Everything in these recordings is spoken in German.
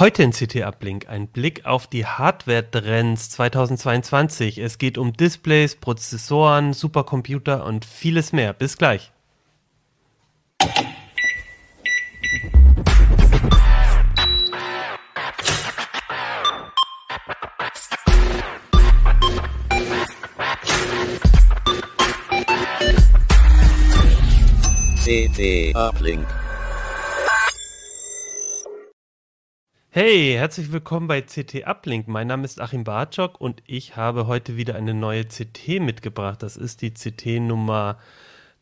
Heute in CT Uplink ein Blick auf die Hardware-Trends 2022. Es geht um Displays, Prozessoren, Supercomputer und vieles mehr. Bis gleich. CT Uplink. Hey, herzlich willkommen bei CT Uplink. Mein Name ist Achim Bartschok und ich habe heute wieder eine neue CT mitgebracht. Das ist die CT Nummer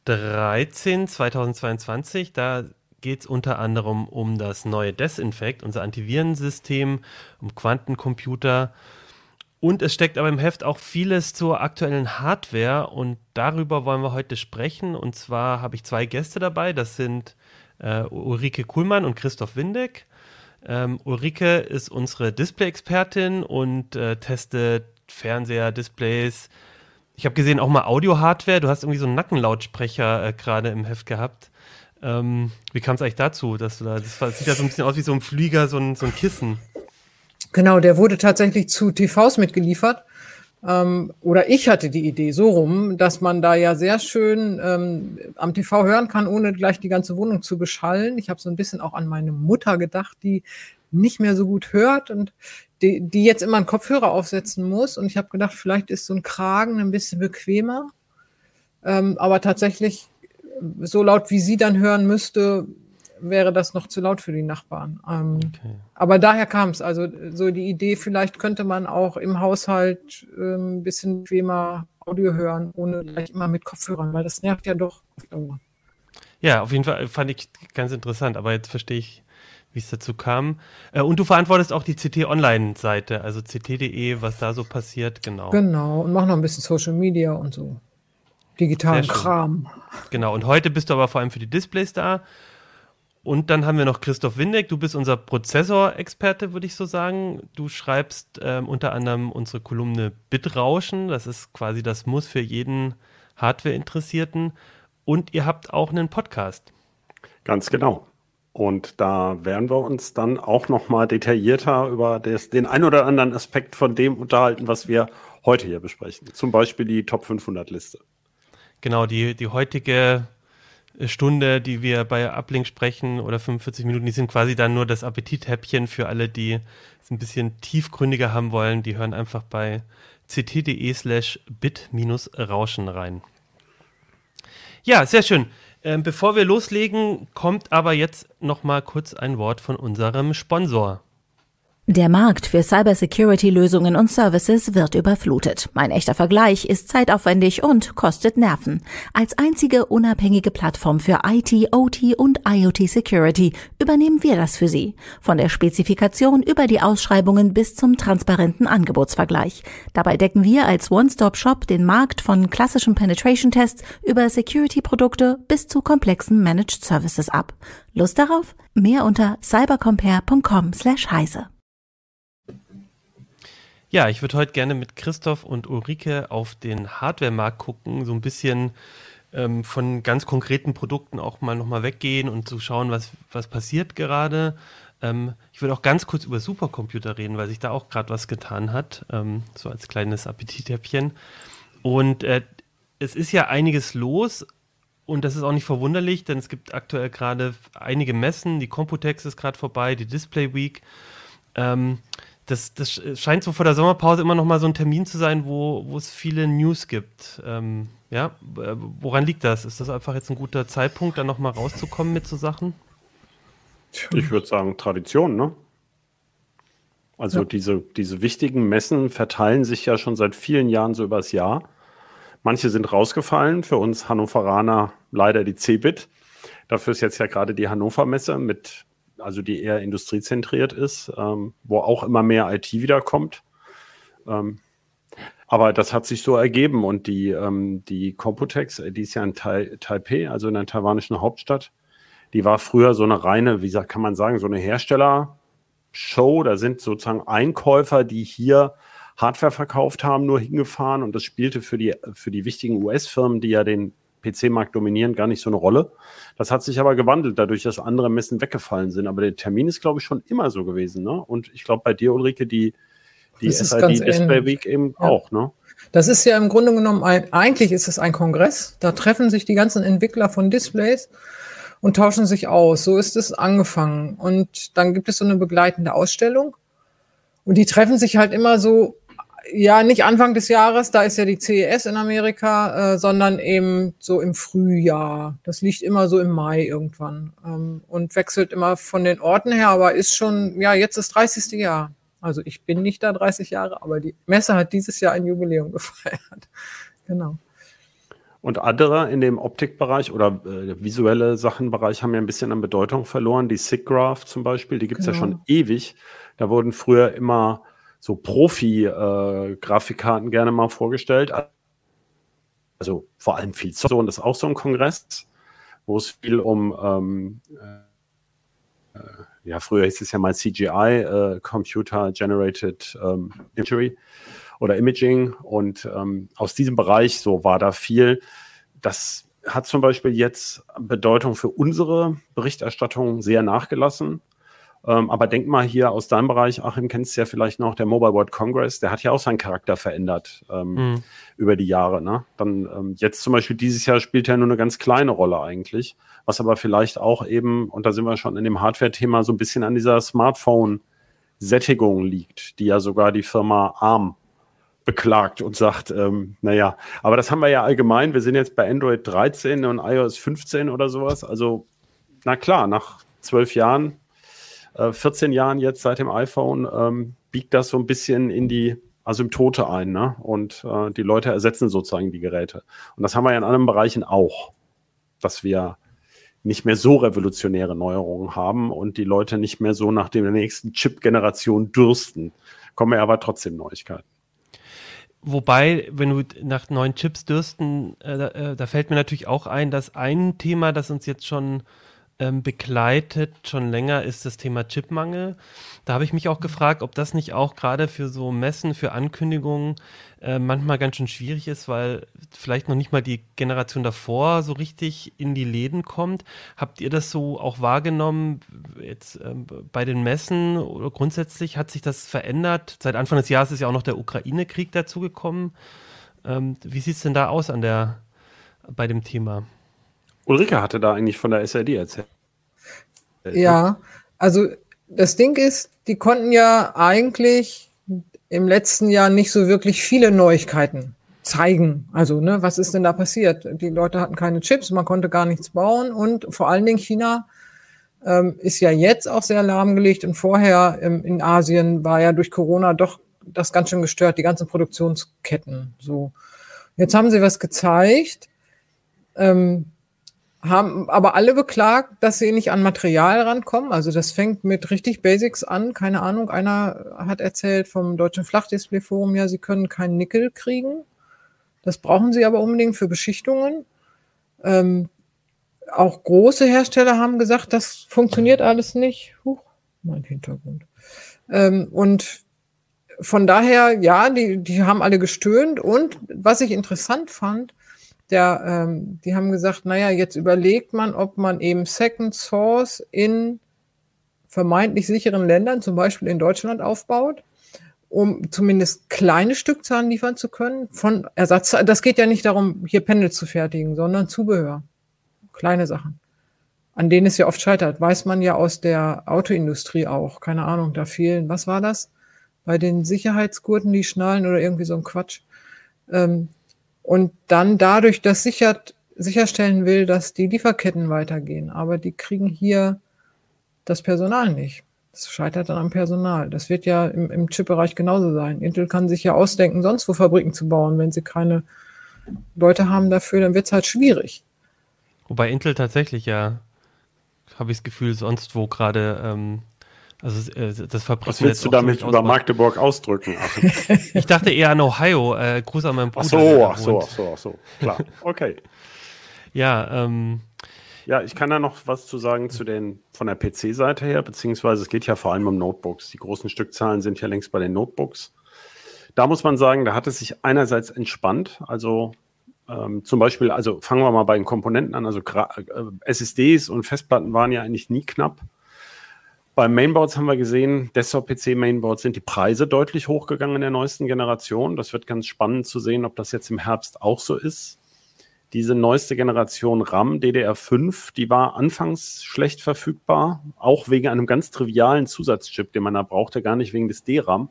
13 2022. Da geht es unter anderem um das neue Desinfect, unser Antivirensystem, um Quantencomputer. Und es steckt aber im Heft auch vieles zur aktuellen Hardware und darüber wollen wir heute sprechen. Und zwar habe ich zwei Gäste dabei. Das sind äh, Ulrike Kuhlmann und Christoph Windeck. Ähm, Ulrike ist unsere Display-Expertin und äh, testet Fernseher, Displays. Ich habe gesehen auch mal Audio-Hardware. Du hast irgendwie so einen Nackenlautsprecher äh, gerade im Heft gehabt. Ähm, wie kam es eigentlich dazu, dass du da, das, das sieht ja so ein bisschen aus wie so ein Flieger, so ein, so ein Kissen. Genau, der wurde tatsächlich zu TVs mitgeliefert. Ähm, oder ich hatte die Idee so rum, dass man da ja sehr schön ähm, am TV hören kann, ohne gleich die ganze Wohnung zu beschallen. Ich habe so ein bisschen auch an meine Mutter gedacht, die nicht mehr so gut hört und die, die jetzt immer einen Kopfhörer aufsetzen muss. Und ich habe gedacht, vielleicht ist so ein Kragen ein bisschen bequemer. Ähm, aber tatsächlich, so laut wie sie dann hören müsste, wäre das noch zu laut für die Nachbarn. Ähm, okay. Aber daher kam es. Also so die Idee, vielleicht könnte man auch im Haushalt ähm, ein bisschen bequemer Audio hören, ohne gleich immer mit Kopfhörern, weil das nervt ja doch. Ja, auf jeden Fall fand ich ganz interessant, aber jetzt verstehe ich, wie es dazu kam. Äh, und du verantwortest auch die CT Online-Seite, also ct.de, was da so passiert, genau. Genau, und mach noch ein bisschen Social Media und so. Digitalen Kram. Genau, und heute bist du aber vor allem für die Displays da. Und dann haben wir noch Christoph Windeck. Du bist unser Prozessorexperte, würde ich so sagen. Du schreibst ähm, unter anderem unsere Kolumne Bitrauschen. Das ist quasi das Muss für jeden Hardware-Interessierten. Und ihr habt auch einen Podcast. Ganz genau. Und da werden wir uns dann auch noch mal detaillierter über das, den ein oder anderen Aspekt von dem unterhalten, was wir heute hier besprechen. Zum Beispiel die Top 500 Liste. Genau, die, die heutige Stunde, die wir bei Uplink sprechen oder 45 Minuten, die sind quasi dann nur das Appetithäppchen für alle, die es ein bisschen tiefgründiger haben wollen. Die hören einfach bei ct.de slash bit-rauschen rein. Ja, sehr schön. Ähm, bevor wir loslegen, kommt aber jetzt noch mal kurz ein Wort von unserem Sponsor. Der Markt für Cybersecurity-Lösungen und Services wird überflutet. Ein echter Vergleich ist zeitaufwendig und kostet Nerven. Als einzige unabhängige Plattform für IT, OT und IoT Security übernehmen wir das für Sie. Von der Spezifikation über die Ausschreibungen bis zum transparenten Angebotsvergleich. Dabei decken wir als One-Stop-Shop den Markt von klassischen Penetration-Tests über Security-Produkte bis zu komplexen Managed Services ab. Lust darauf? Mehr unter cybercompare.com slash heise. Ja, ich würde heute gerne mit Christoph und Ulrike auf den Hardware-Markt gucken, so ein bisschen ähm, von ganz konkreten Produkten auch mal nochmal weggehen und zu so schauen, was, was passiert gerade. Ähm, ich würde auch ganz kurz über Supercomputer reden, weil sich da auch gerade was getan hat, ähm, so als kleines Appetithäppchen. Und äh, es ist ja einiges los, und das ist auch nicht verwunderlich, denn es gibt aktuell gerade einige Messen. Die Computex ist gerade vorbei, die Display Week. Ähm, das, das scheint so vor der Sommerpause immer noch mal so ein Termin zu sein, wo, wo es viele News gibt. Ähm, ja, woran liegt das? Ist das einfach jetzt ein guter Zeitpunkt, da noch mal rauszukommen mit so Sachen? Ich würde sagen Tradition, ne? Also ja. diese, diese wichtigen Messen verteilen sich ja schon seit vielen Jahren so übers Jahr. Manche sind rausgefallen, für uns Hannoveraner leider die CeBIT. Dafür ist jetzt ja gerade die Hannover Messe mit also die eher industriezentriert ist, ähm, wo auch immer mehr IT wiederkommt. Ähm, aber das hat sich so ergeben und die, ähm, die Computex, äh, die ist ja in tai Taipei, also in der taiwanischen Hauptstadt, die war früher so eine reine, wie kann man sagen, so eine Hersteller-Show. Da sind sozusagen Einkäufer, die hier Hardware verkauft haben, nur hingefahren und das spielte für die, für die wichtigen US-Firmen, die ja den PC-Markt dominieren, gar nicht so eine Rolle. Das hat sich aber gewandelt, dadurch, dass andere Messen weggefallen sind. Aber der Termin ist, glaube ich, schon immer so gewesen. Ne? Und ich glaube, bei dir, Ulrike, die, die SID Display Week eben ja. auch. Ne? Das ist ja im Grunde genommen, ein, eigentlich ist es ein Kongress. Da treffen sich die ganzen Entwickler von Displays und tauschen sich aus. So ist es angefangen. Und dann gibt es so eine begleitende Ausstellung. Und die treffen sich halt immer so, ja, nicht Anfang des Jahres, da ist ja die CES in Amerika, äh, sondern eben so im Frühjahr. Das liegt immer so im Mai irgendwann ähm, und wechselt immer von den Orten her, aber ist schon, ja, jetzt das 30. Jahr. Also ich bin nicht da 30 Jahre, aber die Messe hat dieses Jahr ein Jubiläum gefeiert. genau. Und andere in dem Optikbereich oder äh, visuelle Sachenbereich haben ja ein bisschen an Bedeutung verloren. Die SIGGRAPH zum Beispiel, die gibt es genau. ja schon ewig. Da wurden früher immer so Profi-Grafikkarten äh, gerne mal vorgestellt. Also vor allem viel so und das ist auch so ein Kongress, wo es viel um ähm, äh, ja, früher hieß es ja mal CGI, äh, Computer Generated ähm, Imagery oder Imaging. Und ähm, aus diesem Bereich, so war da viel. Das hat zum Beispiel jetzt Bedeutung für unsere Berichterstattung sehr nachgelassen. Ähm, aber denk mal hier aus deinem Bereich, Achim, kennst du ja vielleicht noch, der Mobile World Congress, der hat ja auch seinen Charakter verändert ähm, mhm. über die Jahre. Ne? Dann ähm, jetzt zum Beispiel dieses Jahr spielt er nur eine ganz kleine Rolle eigentlich, was aber vielleicht auch eben, und da sind wir schon in dem Hardware-Thema, so ein bisschen an dieser Smartphone-Sättigung liegt, die ja sogar die Firma ARM beklagt und sagt, ähm, naja, aber das haben wir ja allgemein. Wir sind jetzt bei Android 13 und iOS 15 oder sowas. Also, na klar, nach zwölf Jahren 14 äh, Jahren jetzt seit dem iPhone ähm, biegt das so ein bisschen in die Asymptote ein, ne? Und äh, die Leute ersetzen sozusagen die Geräte. Und das haben wir ja in anderen Bereichen auch, dass wir nicht mehr so revolutionäre Neuerungen haben und die Leute nicht mehr so nach der nächsten Chip-Generation dürsten. Kommen ja aber trotzdem Neuigkeiten. Wobei, wenn du nach neuen Chips dürsten, äh, da, äh, da, fällt mir natürlich auch ein, dass ein Thema, das uns jetzt schon ähm, begleitet schon länger, ist das Thema Chipmangel. Da habe ich mich auch gefragt, ob das nicht auch gerade für so Messen, für Ankündigungen äh, manchmal ganz schön schwierig ist, weil vielleicht noch nicht mal die Generation davor so richtig in die Läden kommt. Habt ihr das so auch wahrgenommen jetzt ähm, bei den Messen oder grundsätzlich hat sich das verändert? Seit Anfang des Jahres ist ja auch noch der Ukraine-Krieg dazugekommen. Ähm, wie sieht es denn da aus an der, bei dem Thema? Ulrike hatte da eigentlich von der SRD erzählt. Ja, also das Ding ist, die konnten ja eigentlich im letzten Jahr nicht so wirklich viele Neuigkeiten zeigen. Also, ne, was ist denn da passiert? Die Leute hatten keine Chips, man konnte gar nichts bauen und vor allen Dingen China ähm, ist ja jetzt auch sehr lahmgelegt und vorher ähm, in Asien war ja durch Corona doch das ganz schön gestört, die ganzen Produktionsketten. So, jetzt haben sie was gezeigt. Ähm, haben aber alle beklagt, dass sie nicht an Material rankommen. Also das fängt mit richtig Basics an. Keine Ahnung, einer hat erzählt vom Deutschen Flachdisplay-Forum, ja, sie können keinen Nickel kriegen. Das brauchen sie aber unbedingt für Beschichtungen. Ähm, auch große Hersteller haben gesagt, das funktioniert alles nicht. Huch, mein Hintergrund. Ähm, und von daher, ja, die, die haben alle gestöhnt. Und was ich interessant fand, der, ähm, die haben gesagt, naja, jetzt überlegt man, ob man eben Second Source in vermeintlich sicheren Ländern, zum Beispiel in Deutschland, aufbaut, um zumindest kleine Stückzahlen liefern zu können von Ersatz. Das geht ja nicht darum, hier Pendel zu fertigen, sondern Zubehör. Kleine Sachen. An denen es ja oft scheitert. Weiß man ja aus der Autoindustrie auch. Keine Ahnung, da fehlen, was war das? Bei den Sicherheitsgurten, die schnallen oder irgendwie so ein Quatsch. Ähm, und dann dadurch das sichert, sicherstellen will, dass die Lieferketten weitergehen. Aber die kriegen hier das Personal nicht. Das scheitert dann am Personal. Das wird ja im, im Chip-Bereich genauso sein. Intel kann sich ja ausdenken, sonst wo Fabriken zu bauen. Wenn sie keine Leute haben dafür, dann wird es halt schwierig. Wobei Intel tatsächlich ja, habe ich das Gefühl, sonst wo gerade ähm, also äh, das Fabriken Was willst du damit über Magdeburg ausdrücken? ich dachte eher an Ohio. Äh, Gruß an meinen Bruder. Ach so, ach so, ach so, ach so. Klar, okay. ja, ähm, ja, ich kann da noch was zu sagen zu den von der PC-Seite her, beziehungsweise es geht ja vor allem um Notebooks. Die großen Stückzahlen sind ja längst bei den Notebooks. Da muss man sagen, da hat es sich einerseits entspannt. Also ähm, zum Beispiel, also fangen wir mal bei den Komponenten an, also äh, SSDs und Festplatten waren ja eigentlich nie knapp. Beim Mainboards haben wir gesehen, Desktop-PC-Mainboards sind die Preise deutlich hochgegangen in der neuesten Generation. Das wird ganz spannend zu sehen, ob das jetzt im Herbst auch so ist. Diese neueste Generation RAM DDR5, die war anfangs schlecht verfügbar, auch wegen einem ganz trivialen Zusatzchip, den man da brauchte, gar nicht wegen des DRAM.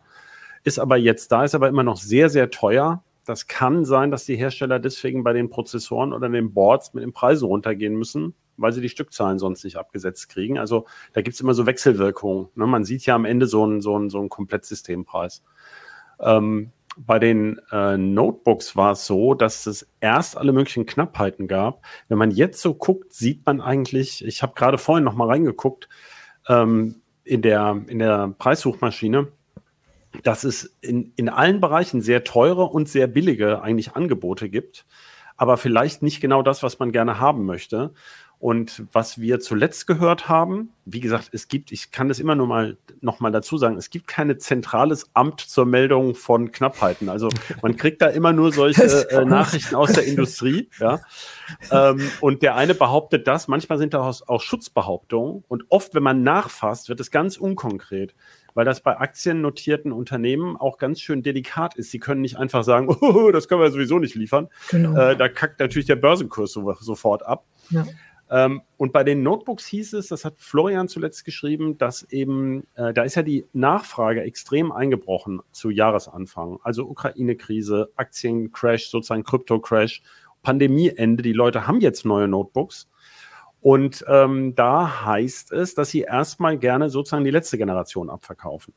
Ist aber jetzt da, ist aber immer noch sehr, sehr teuer. Das kann sein, dass die Hersteller deswegen bei den Prozessoren oder den Boards mit den Preisen runtergehen müssen, weil sie die Stückzahlen sonst nicht abgesetzt kriegen. Also da gibt es immer so Wechselwirkungen. Ne? Man sieht ja am Ende so einen, so einen, so einen Komplettsystempreis. Ähm, bei den äh, Notebooks war es so, dass es erst alle möglichen Knappheiten gab. Wenn man jetzt so guckt, sieht man eigentlich, ich habe gerade vorhin noch mal reingeguckt, ähm, in, der, in der Preissuchmaschine, dass es in, in allen Bereichen sehr teure und sehr billige eigentlich Angebote gibt, aber vielleicht nicht genau das, was man gerne haben möchte. Und was wir zuletzt gehört haben, wie gesagt, es gibt, ich kann das immer nur mal noch mal dazu sagen, es gibt kein zentrales Amt zur Meldung von Knappheiten. Also man kriegt da immer nur solche äh, Nachrichten aus der Industrie, ja. Ähm, und der eine behauptet das, manchmal sind da auch, auch Schutzbehauptungen. Und oft, wenn man nachfasst, wird es ganz unkonkret weil das bei aktiennotierten Unternehmen auch ganz schön delikat ist. Sie können nicht einfach sagen, oh, das können wir sowieso nicht liefern. Genau. Äh, da kackt natürlich der Börsenkurs so, sofort ab. Ja. Ähm, und bei den Notebooks hieß es, das hat Florian zuletzt geschrieben, dass eben, äh, da ist ja die Nachfrage extrem eingebrochen zu Jahresanfang. Also Ukraine-Krise, Aktiencrash, sozusagen Krypto-Crash, Pandemieende. Die Leute haben jetzt neue Notebooks. Und ähm, da heißt es, dass sie erstmal gerne sozusagen die letzte Generation abverkaufen.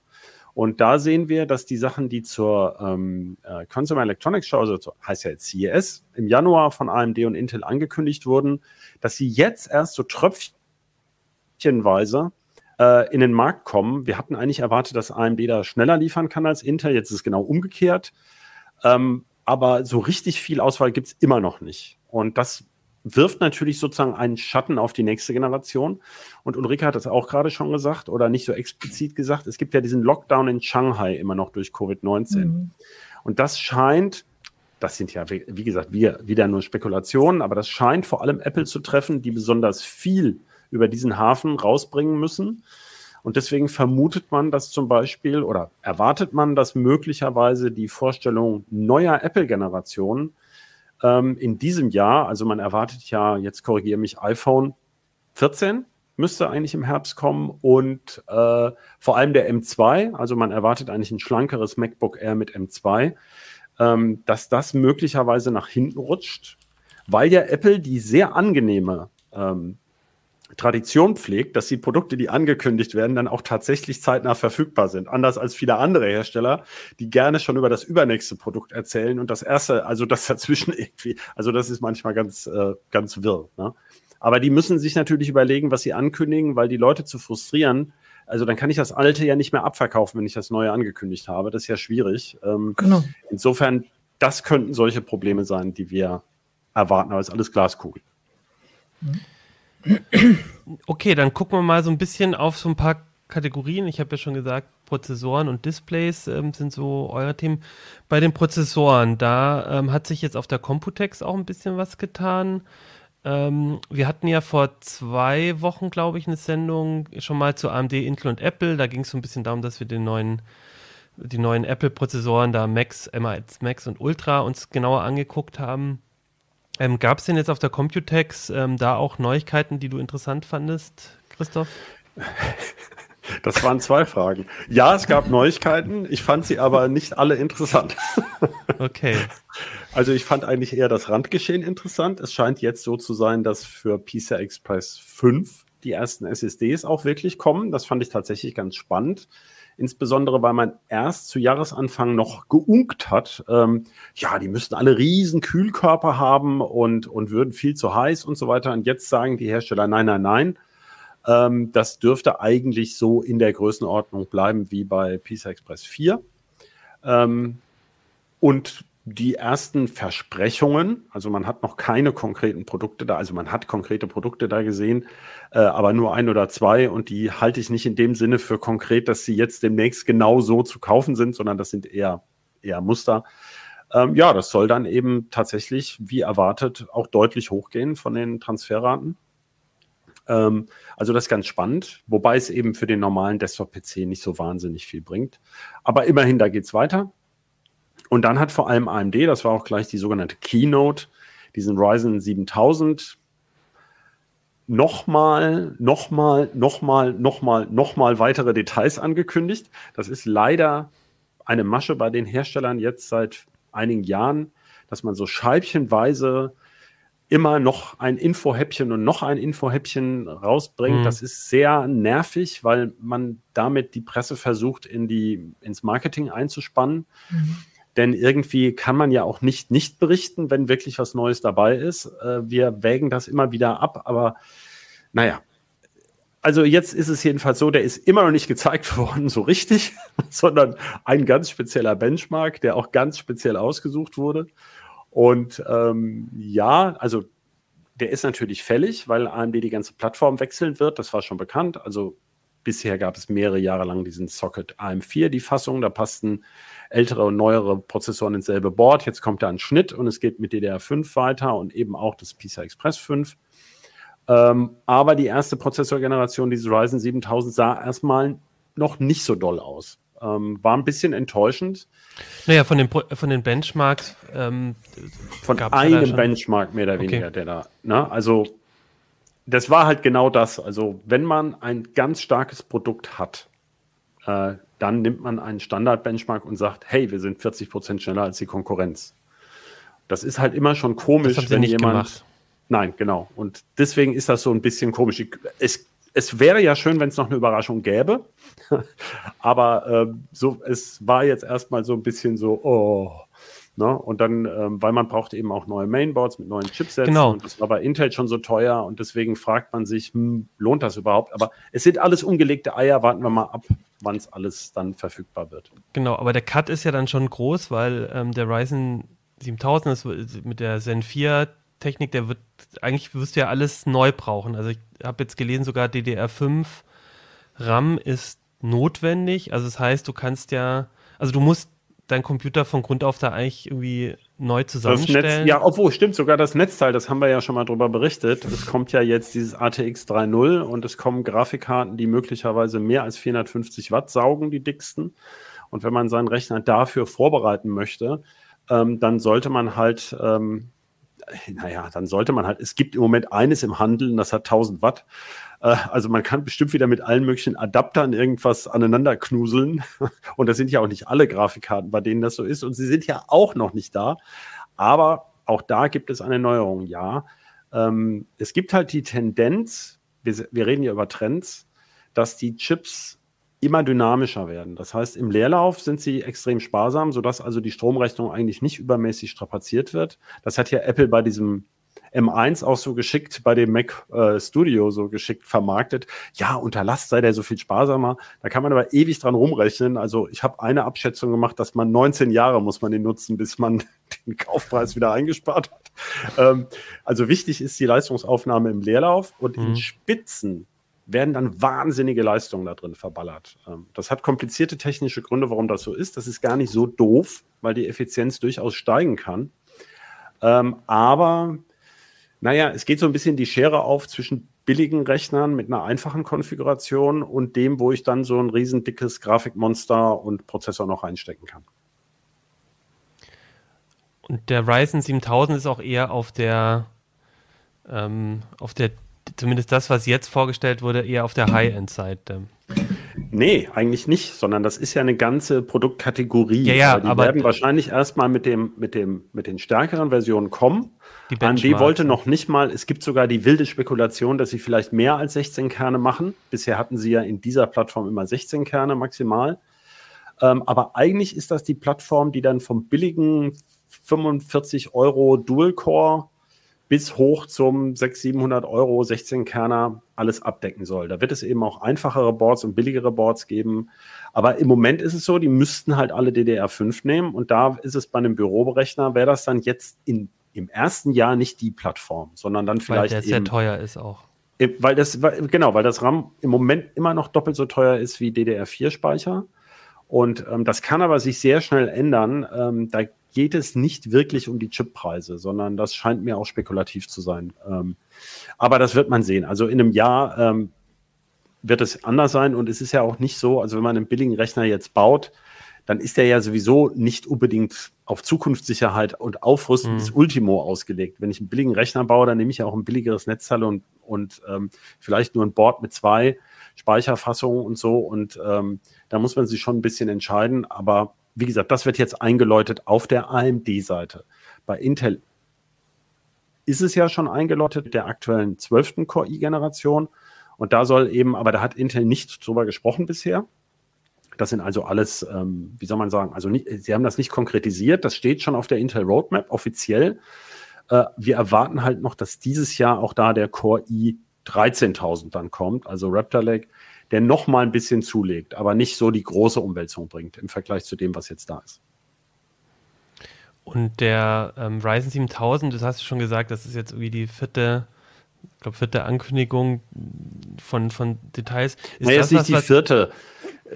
Und da sehen wir, dass die Sachen, die zur ähm, äh, Consumer Electronics Show, also zur, heißt ja jetzt CES, im Januar von AMD und Intel angekündigt wurden, dass sie jetzt erst so tröpfchenweise äh, in den Markt kommen. Wir hatten eigentlich erwartet, dass AMD da schneller liefern kann als Intel. Jetzt ist es genau umgekehrt. Ähm, aber so richtig viel Auswahl gibt es immer noch nicht. Und das wirft natürlich sozusagen einen Schatten auf die nächste Generation. Und Ulrike hat das auch gerade schon gesagt oder nicht so explizit gesagt. Es gibt ja diesen Lockdown in Shanghai immer noch durch Covid-19. Mhm. Und das scheint, das sind ja, wie gesagt, wieder nur Spekulationen, aber das scheint vor allem Apple zu treffen, die besonders viel über diesen Hafen rausbringen müssen. Und deswegen vermutet man, dass zum Beispiel oder erwartet man, dass möglicherweise die Vorstellung neuer Apple-Generationen ähm, in diesem Jahr, also man erwartet ja, jetzt korrigiere mich, iPhone 14 müsste eigentlich im Herbst kommen und äh, vor allem der M2, also man erwartet eigentlich ein schlankeres MacBook Air mit M2, ähm, dass das möglicherweise nach hinten rutscht, weil ja Apple die sehr angenehme ähm, Tradition pflegt, dass die Produkte, die angekündigt werden, dann auch tatsächlich zeitnah verfügbar sind. Anders als viele andere Hersteller, die gerne schon über das übernächste Produkt erzählen und das erste, also das dazwischen irgendwie, also das ist manchmal ganz, äh, ganz wirr. Ne? Aber die müssen sich natürlich überlegen, was sie ankündigen, weil die Leute zu frustrieren, also dann kann ich das alte ja nicht mehr abverkaufen, wenn ich das neue angekündigt habe. Das ist ja schwierig. Ähm, genau. Insofern, das könnten solche Probleme sein, die wir erwarten, aber es ist alles Glaskugel. Mhm. Okay, dann gucken wir mal so ein bisschen auf so ein paar Kategorien. Ich habe ja schon gesagt, Prozessoren und Displays ähm, sind so eure Themen. Bei den Prozessoren, da ähm, hat sich jetzt auf der Computex auch ein bisschen was getan. Ähm, wir hatten ja vor zwei Wochen, glaube ich, eine Sendung schon mal zu AMD, Intel und Apple. Da ging es so ein bisschen darum, dass wir den neuen, die neuen Apple-Prozessoren, da Max, M1 Max und Ultra uns genauer angeguckt haben. Ähm, Gab es denn jetzt auf der Computex ähm, da auch Neuigkeiten, die du interessant fandest, Christoph? Das waren zwei Fragen. Ja, es gab Neuigkeiten. Ich fand sie aber nicht alle interessant. Okay. Also ich fand eigentlich eher das Randgeschehen interessant. Es scheint jetzt so zu sein, dass für PCI Express 5 die ersten SSDs auch wirklich kommen. Das fand ich tatsächlich ganz spannend insbesondere weil man erst zu Jahresanfang noch geunkt hat, ähm, ja, die müssten alle riesen Kühlkörper haben und, und würden viel zu heiß und so weiter. Und jetzt sagen die Hersteller, nein, nein, nein. Ähm, das dürfte eigentlich so in der Größenordnung bleiben wie bei PISA Express 4. Ähm, und die ersten Versprechungen, also man hat noch keine konkreten Produkte da, also man hat konkrete Produkte da gesehen, äh, aber nur ein oder zwei und die halte ich nicht in dem Sinne für konkret, dass sie jetzt demnächst genau so zu kaufen sind, sondern das sind eher, eher Muster. Ähm, ja, das soll dann eben tatsächlich, wie erwartet, auch deutlich hochgehen von den Transferraten. Ähm, also das ist ganz spannend, wobei es eben für den normalen Desktop-PC nicht so wahnsinnig viel bringt. Aber immerhin, da geht es weiter. Und dann hat vor allem AMD, das war auch gleich die sogenannte Keynote, diesen Ryzen 7000 nochmal, nochmal, nochmal, nochmal, nochmal weitere Details angekündigt. Das ist leider eine Masche bei den Herstellern jetzt seit einigen Jahren, dass man so scheibchenweise immer noch ein Infohäppchen und noch ein Infohäppchen rausbringt. Mhm. Das ist sehr nervig, weil man damit die Presse versucht, in die, ins Marketing einzuspannen. Mhm. Denn irgendwie kann man ja auch nicht nicht berichten, wenn wirklich was Neues dabei ist. Äh, wir wägen das immer wieder ab, aber naja. Also jetzt ist es jedenfalls so, der ist immer noch nicht gezeigt worden, so richtig, sondern ein ganz spezieller Benchmark, der auch ganz speziell ausgesucht wurde. Und ähm, ja, also der ist natürlich fällig, weil AMD die ganze Plattform wechseln wird. Das war schon bekannt. Also bisher gab es mehrere Jahre lang diesen Socket AM4, die Fassung. Da passten ältere und neuere Prozessoren ins selbe Board. Jetzt kommt da ein Schnitt und es geht mit DDR5 weiter und eben auch das PCI Express 5. Ähm, aber die erste Prozessorgeneration dieses Ryzen 7000 sah erstmal noch nicht so doll aus. Ähm, war ein bisschen enttäuschend. Naja, von den, von den Benchmarks. Ähm, von einem Benchmark mehr oder weniger, okay. der da. Ne? Also, das war halt genau das. Also, wenn man ein ganz starkes Produkt hat, äh, dann nimmt man einen Standard-Benchmark und sagt: Hey, wir sind 40 Prozent schneller als die Konkurrenz. Das ist halt immer schon komisch, wenn jemand. Gemacht. Nein, genau. Und deswegen ist das so ein bisschen komisch. Es es wäre ja schön, wenn es noch eine Überraschung gäbe. Aber ähm, so, es war jetzt erstmal so ein bisschen so, oh. Ne? Und dann, ähm, weil man braucht eben auch neue Mainboards mit neuen Chipsets. Genau. Und das war bei Intel schon so teuer und deswegen fragt man sich, hm, lohnt das überhaupt? Aber es sind alles ungelegte Eier. Warten wir mal ab, wann es alles dann verfügbar wird. Genau, aber der Cut ist ja dann schon groß, weil ähm, der Ryzen 7000 ist mit der Zen 4 Technik, der wird, eigentlich wirst du ja alles neu brauchen. Also ich habe jetzt gelesen, sogar DDR5 RAM ist notwendig. Also das heißt, du kannst ja, also du musst deinen Computer von Grund auf da eigentlich irgendwie neu zusammenstellen. Netz, ja, obwohl, stimmt, sogar das Netzteil, das haben wir ja schon mal drüber berichtet. Es kommt ja jetzt dieses ATX 3.0 und es kommen Grafikkarten, die möglicherweise mehr als 450 Watt saugen, die dicksten. Und wenn man seinen Rechner dafür vorbereiten möchte, ähm, dann sollte man halt ähm, naja, dann sollte man halt, es gibt im Moment eines im Handel und das hat 1000 Watt. Äh, also man kann bestimmt wieder mit allen möglichen Adaptern irgendwas aneinander knuseln. Und das sind ja auch nicht alle Grafikkarten, bei denen das so ist. Und sie sind ja auch noch nicht da. Aber auch da gibt es eine Neuerung, ja. Ähm, es gibt halt die Tendenz, wir, wir reden ja über Trends, dass die Chips immer dynamischer werden. Das heißt, im Leerlauf sind sie extrem sparsam, sodass also die Stromrechnung eigentlich nicht übermäßig strapaziert wird. Das hat ja Apple bei diesem M1 auch so geschickt bei dem Mac äh, Studio so geschickt vermarktet. Ja, unter Last sei der so viel sparsamer. Da kann man aber ewig dran rumrechnen. Also ich habe eine Abschätzung gemacht, dass man 19 Jahre muss man den nutzen, bis man den Kaufpreis wieder eingespart hat. Ähm, also wichtig ist die Leistungsaufnahme im Leerlauf und mhm. in Spitzen werden dann wahnsinnige Leistungen da drin verballert. Ähm, das hat komplizierte technische Gründe, warum das so ist. Das ist gar nicht so doof, weil die Effizienz durchaus steigen kann. Ähm, aber naja, es geht so ein bisschen die Schere auf zwischen billigen Rechnern mit einer einfachen Konfiguration und dem, wo ich dann so ein riesen dickes Grafikmonster und Prozessor noch einstecken kann. Und der Ryzen 7000 ist auch eher auf der ähm, auf der zumindest das, was jetzt vorgestellt wurde, eher auf der High-End-Seite. Nee, eigentlich nicht, sondern das ist ja eine ganze Produktkategorie. Ja, ja, die aber werden wahrscheinlich erstmal mit dem, mit dem, mit den stärkeren Versionen kommen. Die AMD wollte noch nicht mal, es gibt sogar die wilde Spekulation, dass sie vielleicht mehr als 16 Kerne machen. Bisher hatten sie ja in dieser Plattform immer 16 Kerne maximal. Ähm, aber eigentlich ist das die Plattform, die dann vom billigen 45 Euro Dual-Core bis hoch zum 600, 700 Euro 16 Kerner alles abdecken soll. Da wird es eben auch einfachere Boards und billigere Boards geben. Aber im Moment ist es so, die müssten halt alle DDR5 nehmen. Und da ist es bei einem Büroberechner, wäre das dann jetzt in, im ersten Jahr nicht die Plattform, sondern dann vielleicht. Weil der sehr teuer ist auch. Weil das, genau, weil das RAM im Moment immer noch doppelt so teuer ist wie DDR4-Speicher. Und ähm, das kann aber sich sehr schnell ändern. Ähm, da geht es nicht wirklich um die Chippreise, sondern das scheint mir auch spekulativ zu sein. Ähm, aber das wird man sehen. Also in einem Jahr ähm, wird es anders sein und es ist ja auch nicht so, also wenn man einen billigen Rechner jetzt baut, dann ist der ja sowieso nicht unbedingt auf Zukunftssicherheit und Aufrüsten mhm. bis Ultimo ausgelegt. Wenn ich einen billigen Rechner baue, dann nehme ich ja auch ein billigeres Netzteil und, und ähm, vielleicht nur ein Board mit zwei Speicherfassungen und so. Und ähm, da muss man sich schon ein bisschen entscheiden. Aber wie gesagt, das wird jetzt eingeläutet auf der AMD-Seite. Bei Intel ist es ja schon eingeläutet mit der aktuellen 12. Core-i-Generation. Und da soll eben, aber da hat Intel nicht drüber gesprochen bisher. Das sind also alles, ähm, wie soll man sagen, also nicht, sie haben das nicht konkretisiert. Das steht schon auf der Intel Roadmap offiziell. Äh, wir erwarten halt noch, dass dieses Jahr auch da der Core i 13.000 dann kommt, also Raptor Lake, der noch mal ein bisschen zulegt, aber nicht so die große Umwälzung bringt im Vergleich zu dem, was jetzt da ist. Und der ähm, Ryzen 7000, das hast du schon gesagt, das ist jetzt irgendwie die vierte, ich glaube, vierte Ankündigung von, von Details. Ist naja, das, ist nicht was, die vierte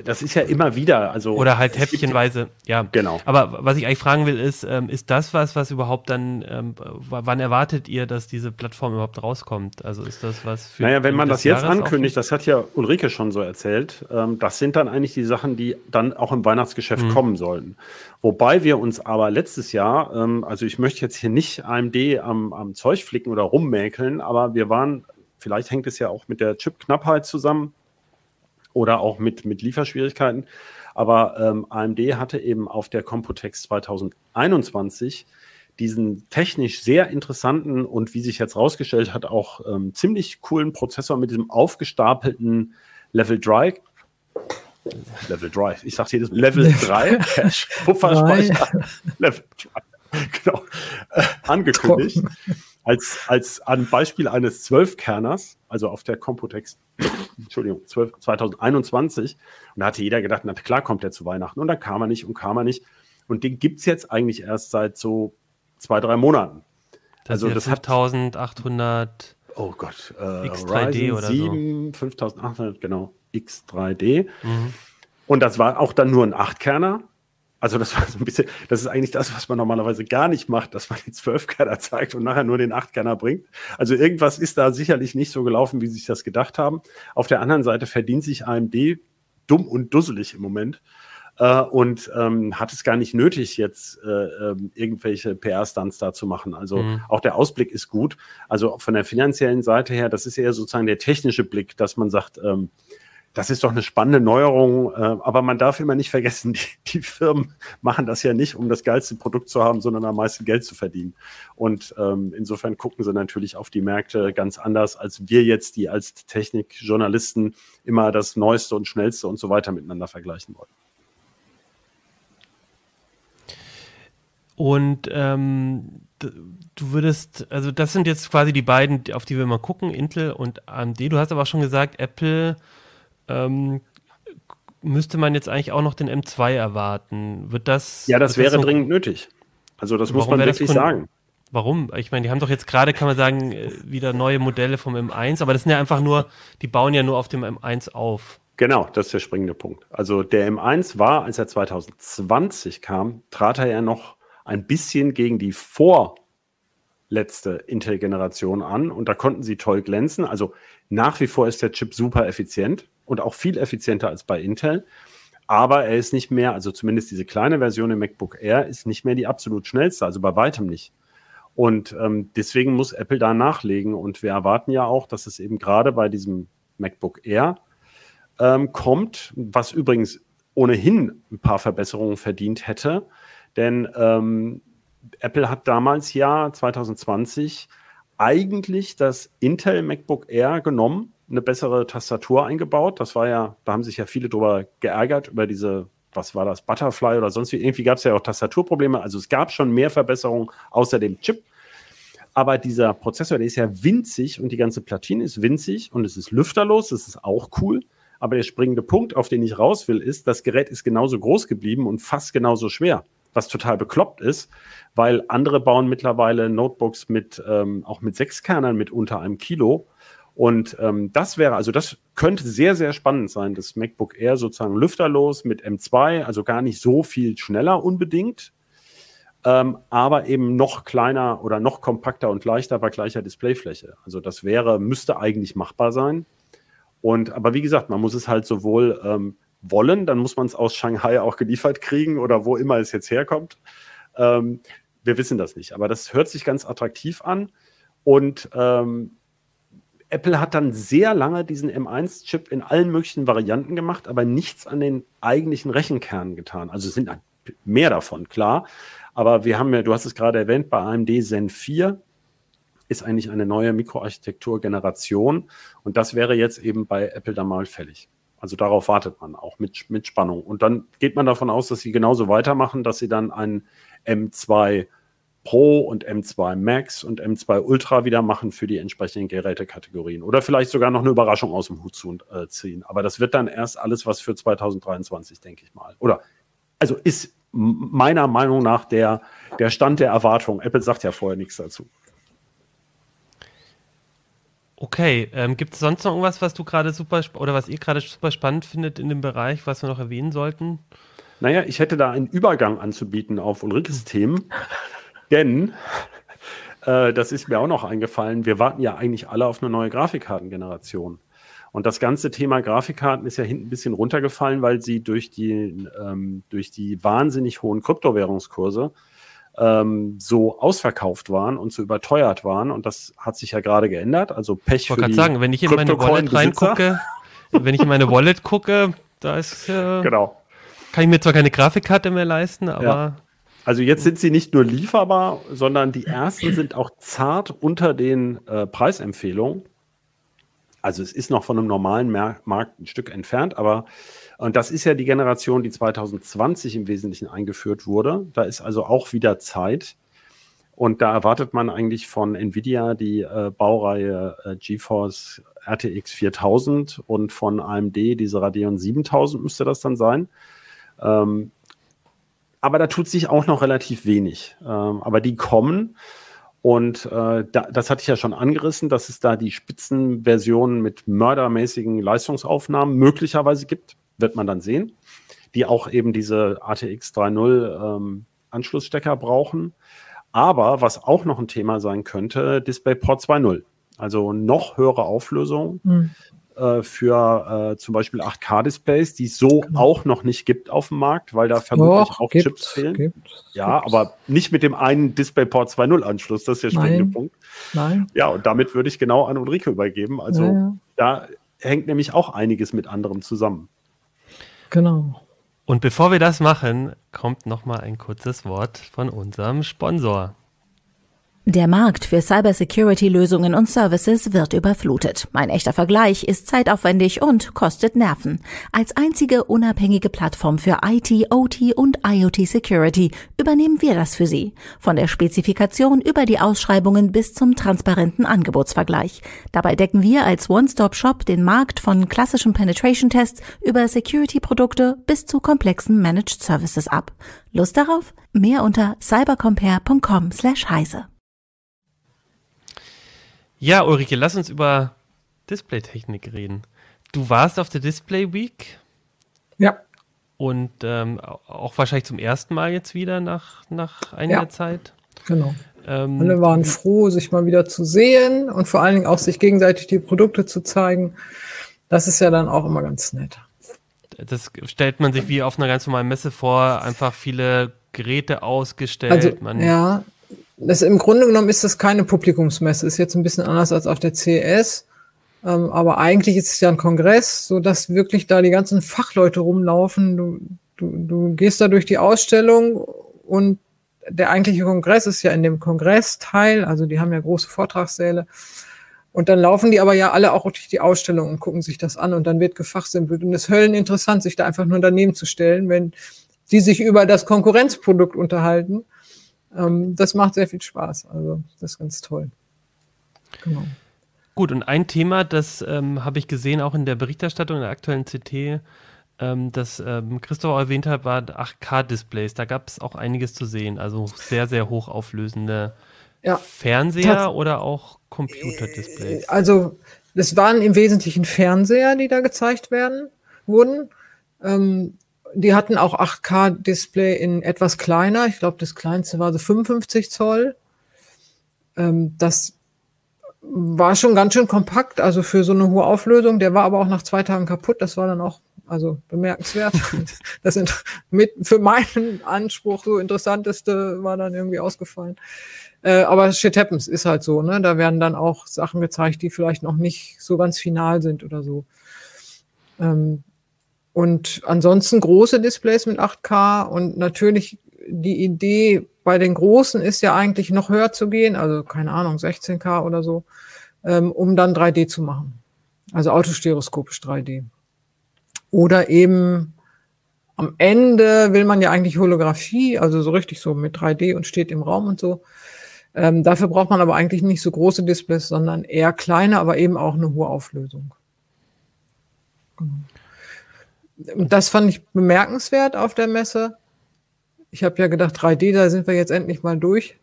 das ist ja immer wieder, also. Oder halt häppchenweise, ja. Genau. Aber was ich eigentlich fragen will, ist, ähm, ist das was, was überhaupt dann, ähm, wann erwartet ihr, dass diese Plattform überhaupt rauskommt? Also ist das was für. Naja, wenn man das jetzt Jahres ankündigt, das hat ja Ulrike schon so erzählt, ähm, das sind dann eigentlich die Sachen, die dann auch im Weihnachtsgeschäft mhm. kommen sollten. Wobei wir uns aber letztes Jahr, ähm, also ich möchte jetzt hier nicht AMD am, am Zeug flicken oder rummäkeln, aber wir waren, vielleicht hängt es ja auch mit der Chipknappheit zusammen oder auch mit, mit Lieferschwierigkeiten. Aber ähm, AMD hatte eben auf der Computex 2021 diesen technisch sehr interessanten und wie sich jetzt rausgestellt hat, auch ähm, ziemlich coolen Prozessor mit diesem aufgestapelten Level 3. Level 3, ich sage jedes Level 3 Pufferspeicher. Level 3, genau, äh, angekündigt. Als, als ein Beispiel eines Zwölfkerners, also auf der Computex Entschuldigung, 12, 2021. Und da hatte jeder gedacht, na klar kommt der zu Weihnachten. Und dann kam er nicht und kam er nicht. Und den gibt es jetzt eigentlich erst seit so zwei, drei Monaten. Das also das 5800 Oh Gott, äh, X3D Ryzen oder 7, so. 5800, genau, X3D. Mhm. Und das war auch dann nur ein Achtkerner. Also das war so ein bisschen, das ist eigentlich das, was man normalerweise gar nicht macht, dass man den Zwölfkerner zeigt und nachher nur den Achtkerner bringt. Also irgendwas ist da sicherlich nicht so gelaufen, wie sie sich das gedacht haben. Auf der anderen Seite verdient sich AMD dumm und dusselig im Moment äh, und ähm, hat es gar nicht nötig, jetzt äh, äh, irgendwelche PR-Stunts da zu machen. Also mhm. auch der Ausblick ist gut. Also von der finanziellen Seite her, das ist eher sozusagen der technische Blick, dass man sagt, ähm, das ist doch eine spannende Neuerung, äh, aber man darf immer nicht vergessen, die, die, Firmen machen das ja nicht, um das geilste Produkt zu haben, sondern am meisten Geld zu verdienen. Und ähm, insofern gucken sie natürlich auf die Märkte ganz anders, als wir jetzt, die als Technikjournalisten immer das Neueste und Schnellste und so weiter miteinander vergleichen wollen. Und ähm, du würdest, also das sind jetzt quasi die beiden, auf die wir mal gucken, Intel und AMD. Du hast aber auch schon gesagt, Apple ähm, müsste man jetzt eigentlich auch noch den M2 erwarten. Wird das. Ja, das wäre das dringend nötig. Also, das muss man wirklich sagen. Warum? Ich meine, die haben doch jetzt gerade, kann man sagen, äh, wieder neue Modelle vom M1, aber das sind ja einfach nur, die bauen ja nur auf dem M1 auf. Genau, das ist der springende Punkt. Also der M1 war, als er 2020 kam, trat er ja noch ein bisschen gegen die vorletzte Intel-Generation an und da konnten sie toll glänzen. Also nach wie vor ist der Chip super effizient und auch viel effizienter als bei Intel. Aber er ist nicht mehr, also zumindest diese kleine Version im MacBook Air ist nicht mehr die absolut schnellste, also bei weitem nicht. Und ähm, deswegen muss Apple da nachlegen. Und wir erwarten ja auch, dass es eben gerade bei diesem MacBook Air ähm, kommt, was übrigens ohnehin ein paar Verbesserungen verdient hätte. Denn ähm, Apple hat damals ja 2020 eigentlich das Intel MacBook Air genommen eine bessere Tastatur eingebaut. Das war ja, da haben sich ja viele drüber geärgert, über diese, was war das, Butterfly oder sonst wie. Irgendwie gab es ja auch Tastaturprobleme. Also es gab schon mehr Verbesserungen außer dem Chip. Aber dieser Prozessor, der ist ja winzig und die ganze Platine ist winzig und es ist lüfterlos, das ist auch cool. Aber der springende Punkt, auf den ich raus will, ist, das Gerät ist genauso groß geblieben und fast genauso schwer, was total bekloppt ist, weil andere bauen mittlerweile Notebooks mit ähm, auch mit sechs Kernern mit unter einem Kilo und ähm, das wäre, also das könnte sehr, sehr spannend sein, das MacBook Air sozusagen lüfterlos mit M2, also gar nicht so viel schneller unbedingt. ähm, aber eben noch kleiner oder noch kompakter und leichter bei gleicher Displayfläche. Also das wäre, müsste eigentlich machbar sein. Und aber wie gesagt, man muss es halt sowohl ähm, wollen, dann muss man es aus Shanghai auch geliefert kriegen oder wo immer es jetzt herkommt. Ähm, wir wissen das nicht, aber das hört sich ganz attraktiv an. Und ähm, Apple hat dann sehr lange diesen M1-Chip in allen möglichen Varianten gemacht, aber nichts an den eigentlichen Rechenkernen getan. Also es sind mehr davon, klar. Aber wir haben ja, du hast es gerade erwähnt, bei AMD Zen 4 ist eigentlich eine neue Mikroarchitektur-Generation. Und das wäre jetzt eben bei Apple dann mal fällig. Also darauf wartet man auch mit, mit Spannung. Und dann geht man davon aus, dass sie genauso weitermachen, dass sie dann ein M2 Pro und M2 Max und M2 Ultra wieder machen für die entsprechenden Gerätekategorien. Oder vielleicht sogar noch eine Überraschung aus dem Hut zu, äh, ziehen. Aber das wird dann erst alles was für 2023, denke ich mal. Oder also ist meiner Meinung nach der, der Stand der Erwartung. Apple sagt ja vorher nichts dazu. Okay, ähm, gibt es sonst noch irgendwas, was du gerade super oder was ihr gerade super spannend findet in dem Bereich, was wir noch erwähnen sollten? Naja, ich hätte da einen Übergang anzubieten auf Ulrikes Themen, denn äh, das ist mir auch noch eingefallen. Wir warten ja eigentlich alle auf eine neue Grafikkartengeneration. Und das ganze Thema Grafikkarten ist ja hinten ein bisschen runtergefallen, weil sie durch die, ähm, durch die wahnsinnig hohen Kryptowährungskurse ähm, so ausverkauft waren und so überteuert waren. Und das hat sich ja gerade geändert. Also Pech ich für die sagen, wenn ich in meine Wallet reingucke, wenn ich in meine Wallet gucke, da ist äh, genau. kann ich mir zwar keine Grafikkarte mehr leisten, aber ja. Also jetzt sind sie nicht nur lieferbar, sondern die ersten sind auch zart unter den äh, Preisempfehlungen. Also es ist noch von einem normalen Mer Markt ein Stück entfernt, aber und das ist ja die Generation, die 2020 im Wesentlichen eingeführt wurde. Da ist also auch wieder Zeit. Und da erwartet man eigentlich von Nvidia die äh, Baureihe äh, GeForce RTX 4000 und von AMD diese Radeon 7000 müsste das dann sein. Ähm, aber da tut sich auch noch relativ wenig. Ähm, aber die kommen. Und äh, da, das hatte ich ja schon angerissen, dass es da die Spitzenversionen mit mördermäßigen Leistungsaufnahmen möglicherweise gibt wird man dann sehen, die auch eben diese ATX 3.0 ähm, Anschlussstecker brauchen. Aber was auch noch ein Thema sein könnte, DisplayPort 2.0. Also noch höhere Auflösung mhm. Äh, für äh, zum Beispiel 8K-Displays, die es so genau. auch noch nicht gibt auf dem Markt, weil da vermutlich Doch, auch gibt, Chips fehlen. Gibt, ja, gibt. aber nicht mit dem einen DisplayPort 2.0 Anschluss, das ist der springende Punkt. Nein. Ja, und damit würde ich genau an Ulrike übergeben. Also ja. da hängt nämlich auch einiges mit anderem zusammen. Genau. Und bevor wir das machen, kommt noch mal ein kurzes Wort von unserem Sponsor. Der Markt für Cybersecurity-Lösungen und Services wird überflutet. Mein echter Vergleich ist zeitaufwendig und kostet Nerven. Als einzige unabhängige Plattform für IT, OT und IoT Security übernehmen wir das für Sie. Von der Spezifikation über die Ausschreibungen bis zum transparenten Angebotsvergleich. Dabei decken wir als One-Stop-Shop den Markt von klassischen Penetration-Tests über Security-Produkte bis zu komplexen Managed Services ab. Lust darauf? Mehr unter cybercompare.com slash heise. Ja, Ulrike, lass uns über Displaytechnik reden. Du warst auf der Display Week. Ja. Und ähm, auch wahrscheinlich zum ersten Mal jetzt wieder nach, nach einiger ja, Zeit. Genau. Ähm, Alle waren froh, sich mal wieder zu sehen und vor allen Dingen auch sich gegenseitig die Produkte zu zeigen. Das ist ja dann auch immer ganz nett. Das stellt man sich wie auf einer ganz normalen Messe vor, einfach viele Geräte ausgestellt. Also, man ja, das, Im Grunde genommen ist das keine Publikumsmesse, ist jetzt ein bisschen anders als auf der CES. Ähm, aber eigentlich ist es ja ein Kongress, so dass wirklich da die ganzen Fachleute rumlaufen. Du, du, du gehst da durch die Ausstellung und der eigentliche Kongress ist ja in dem Kongressteil, also die haben ja große Vortragssäle. Und dann laufen die aber ja alle auch durch die Ausstellung und gucken sich das an und dann wird gefachsimpelt. Und es ist hölleninteressant, sich da einfach nur daneben zu stellen, wenn die sich über das Konkurrenzprodukt unterhalten ähm, das macht sehr viel Spaß. Also das ist ganz toll. Genau. Gut, und ein Thema, das ähm, habe ich gesehen, auch in der Berichterstattung in der aktuellen CT, ähm, das ähm, Christoph erwähnt hat, war 8K-Displays. Da gab es auch einiges zu sehen. Also sehr, sehr hochauflösende ja, Fernseher oder auch Computerdisplays? Also, es waren im Wesentlichen Fernseher, die da gezeigt werden, wurden. Ähm, die hatten auch 8K-Display in etwas kleiner. Ich glaube, das kleinste war so 55 Zoll. Ähm, das war schon ganz schön kompakt, also für so eine hohe Auflösung. Der war aber auch nach zwei Tagen kaputt. Das war dann auch also bemerkenswert. Das sind mit für meinen Anspruch so interessanteste war dann irgendwie ausgefallen. Äh, aber shit happens ist halt so. Ne, da werden dann auch Sachen gezeigt, die vielleicht noch nicht so ganz final sind oder so. Ähm, und ansonsten große Displays mit 8K und natürlich die Idee bei den großen ist ja eigentlich noch höher zu gehen, also keine Ahnung, 16K oder so, ähm, um dann 3D zu machen. Also autostereoskopisch 3D. Oder eben am Ende will man ja eigentlich Holographie, also so richtig so mit 3D und steht im Raum und so. Ähm, dafür braucht man aber eigentlich nicht so große Displays, sondern eher kleine, aber eben auch eine hohe Auflösung. Genau. Und das fand ich bemerkenswert auf der Messe. Ich habe ja gedacht, 3D, da sind wir jetzt endlich mal durch.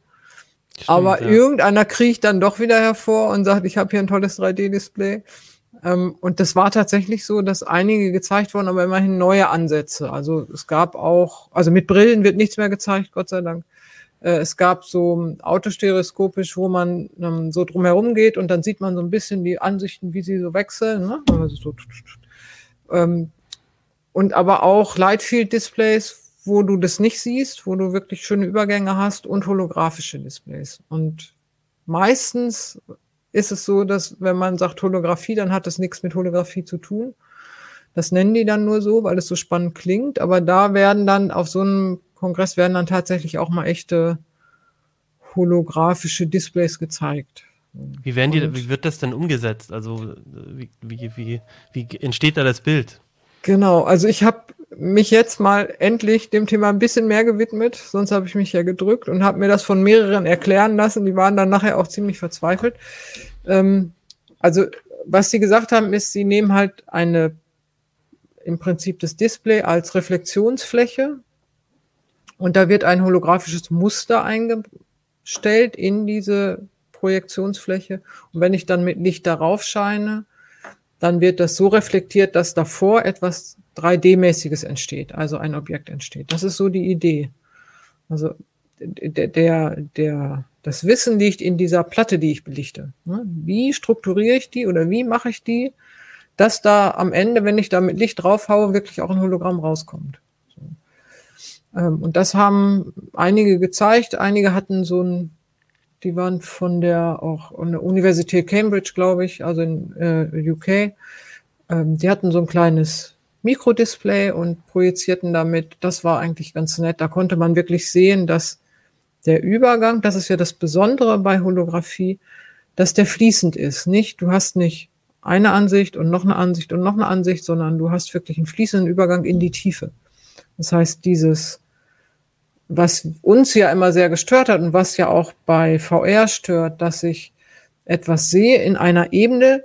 Stimmt, aber ja. irgendeiner kriecht dann doch wieder hervor und sagt, ich habe hier ein tolles 3D-Display. Ähm, und das war tatsächlich so, dass einige gezeigt wurden, aber immerhin neue Ansätze. Also es gab auch, also mit Brillen wird nichts mehr gezeigt, Gott sei Dank. Äh, es gab so autostereoskopisch, wo man ähm, so drumherum geht und dann sieht man so ein bisschen die Ansichten, wie sie so wechseln. Ne? Also so, ähm, und aber auch Lightfield-Displays, wo du das nicht siehst, wo du wirklich schöne Übergänge hast und holographische Displays. Und meistens ist es so, dass wenn man sagt Holographie, dann hat das nichts mit Holographie zu tun. Das nennen die dann nur so, weil es so spannend klingt. Aber da werden dann auf so einem Kongress werden dann tatsächlich auch mal echte holographische Displays gezeigt. Wie werden die, wie wird das denn umgesetzt? Also wie, wie, wie, wie entsteht da das Bild? Genau, also ich habe mich jetzt mal endlich dem Thema ein bisschen mehr gewidmet, sonst habe ich mich ja gedrückt und habe mir das von mehreren erklären lassen. Die waren dann nachher auch ziemlich verzweifelt. Ähm, also was sie gesagt haben, ist, sie nehmen halt eine im Prinzip das Display als Reflexionsfläche und da wird ein holographisches Muster eingestellt in diese Projektionsfläche. Und wenn ich dann mit Licht darauf scheine, dann wird das so reflektiert, dass davor etwas 3D-mäßiges entsteht, also ein Objekt entsteht. Das ist so die Idee. Also der, der, der, das Wissen liegt in dieser Platte, die ich belichte. Ne? Wie strukturiere ich die oder wie mache ich die, dass da am Ende, wenn ich da mit Licht draufhaue, wirklich auch ein Hologramm rauskommt. Ähm, und das haben einige gezeigt. Einige hatten so ein die waren von der auch an Universität Cambridge, glaube ich, also in äh, UK. Ähm, die hatten so ein kleines Mikrodisplay und projizierten damit. Das war eigentlich ganz nett. Da konnte man wirklich sehen, dass der Übergang, das ist ja das Besondere bei Holographie, dass der fließend ist. Nicht, du hast nicht eine Ansicht und noch eine Ansicht und noch eine Ansicht, sondern du hast wirklich einen fließenden Übergang in die Tiefe. Das heißt, dieses was uns ja immer sehr gestört hat und was ja auch bei VR stört, dass ich etwas sehe in einer Ebene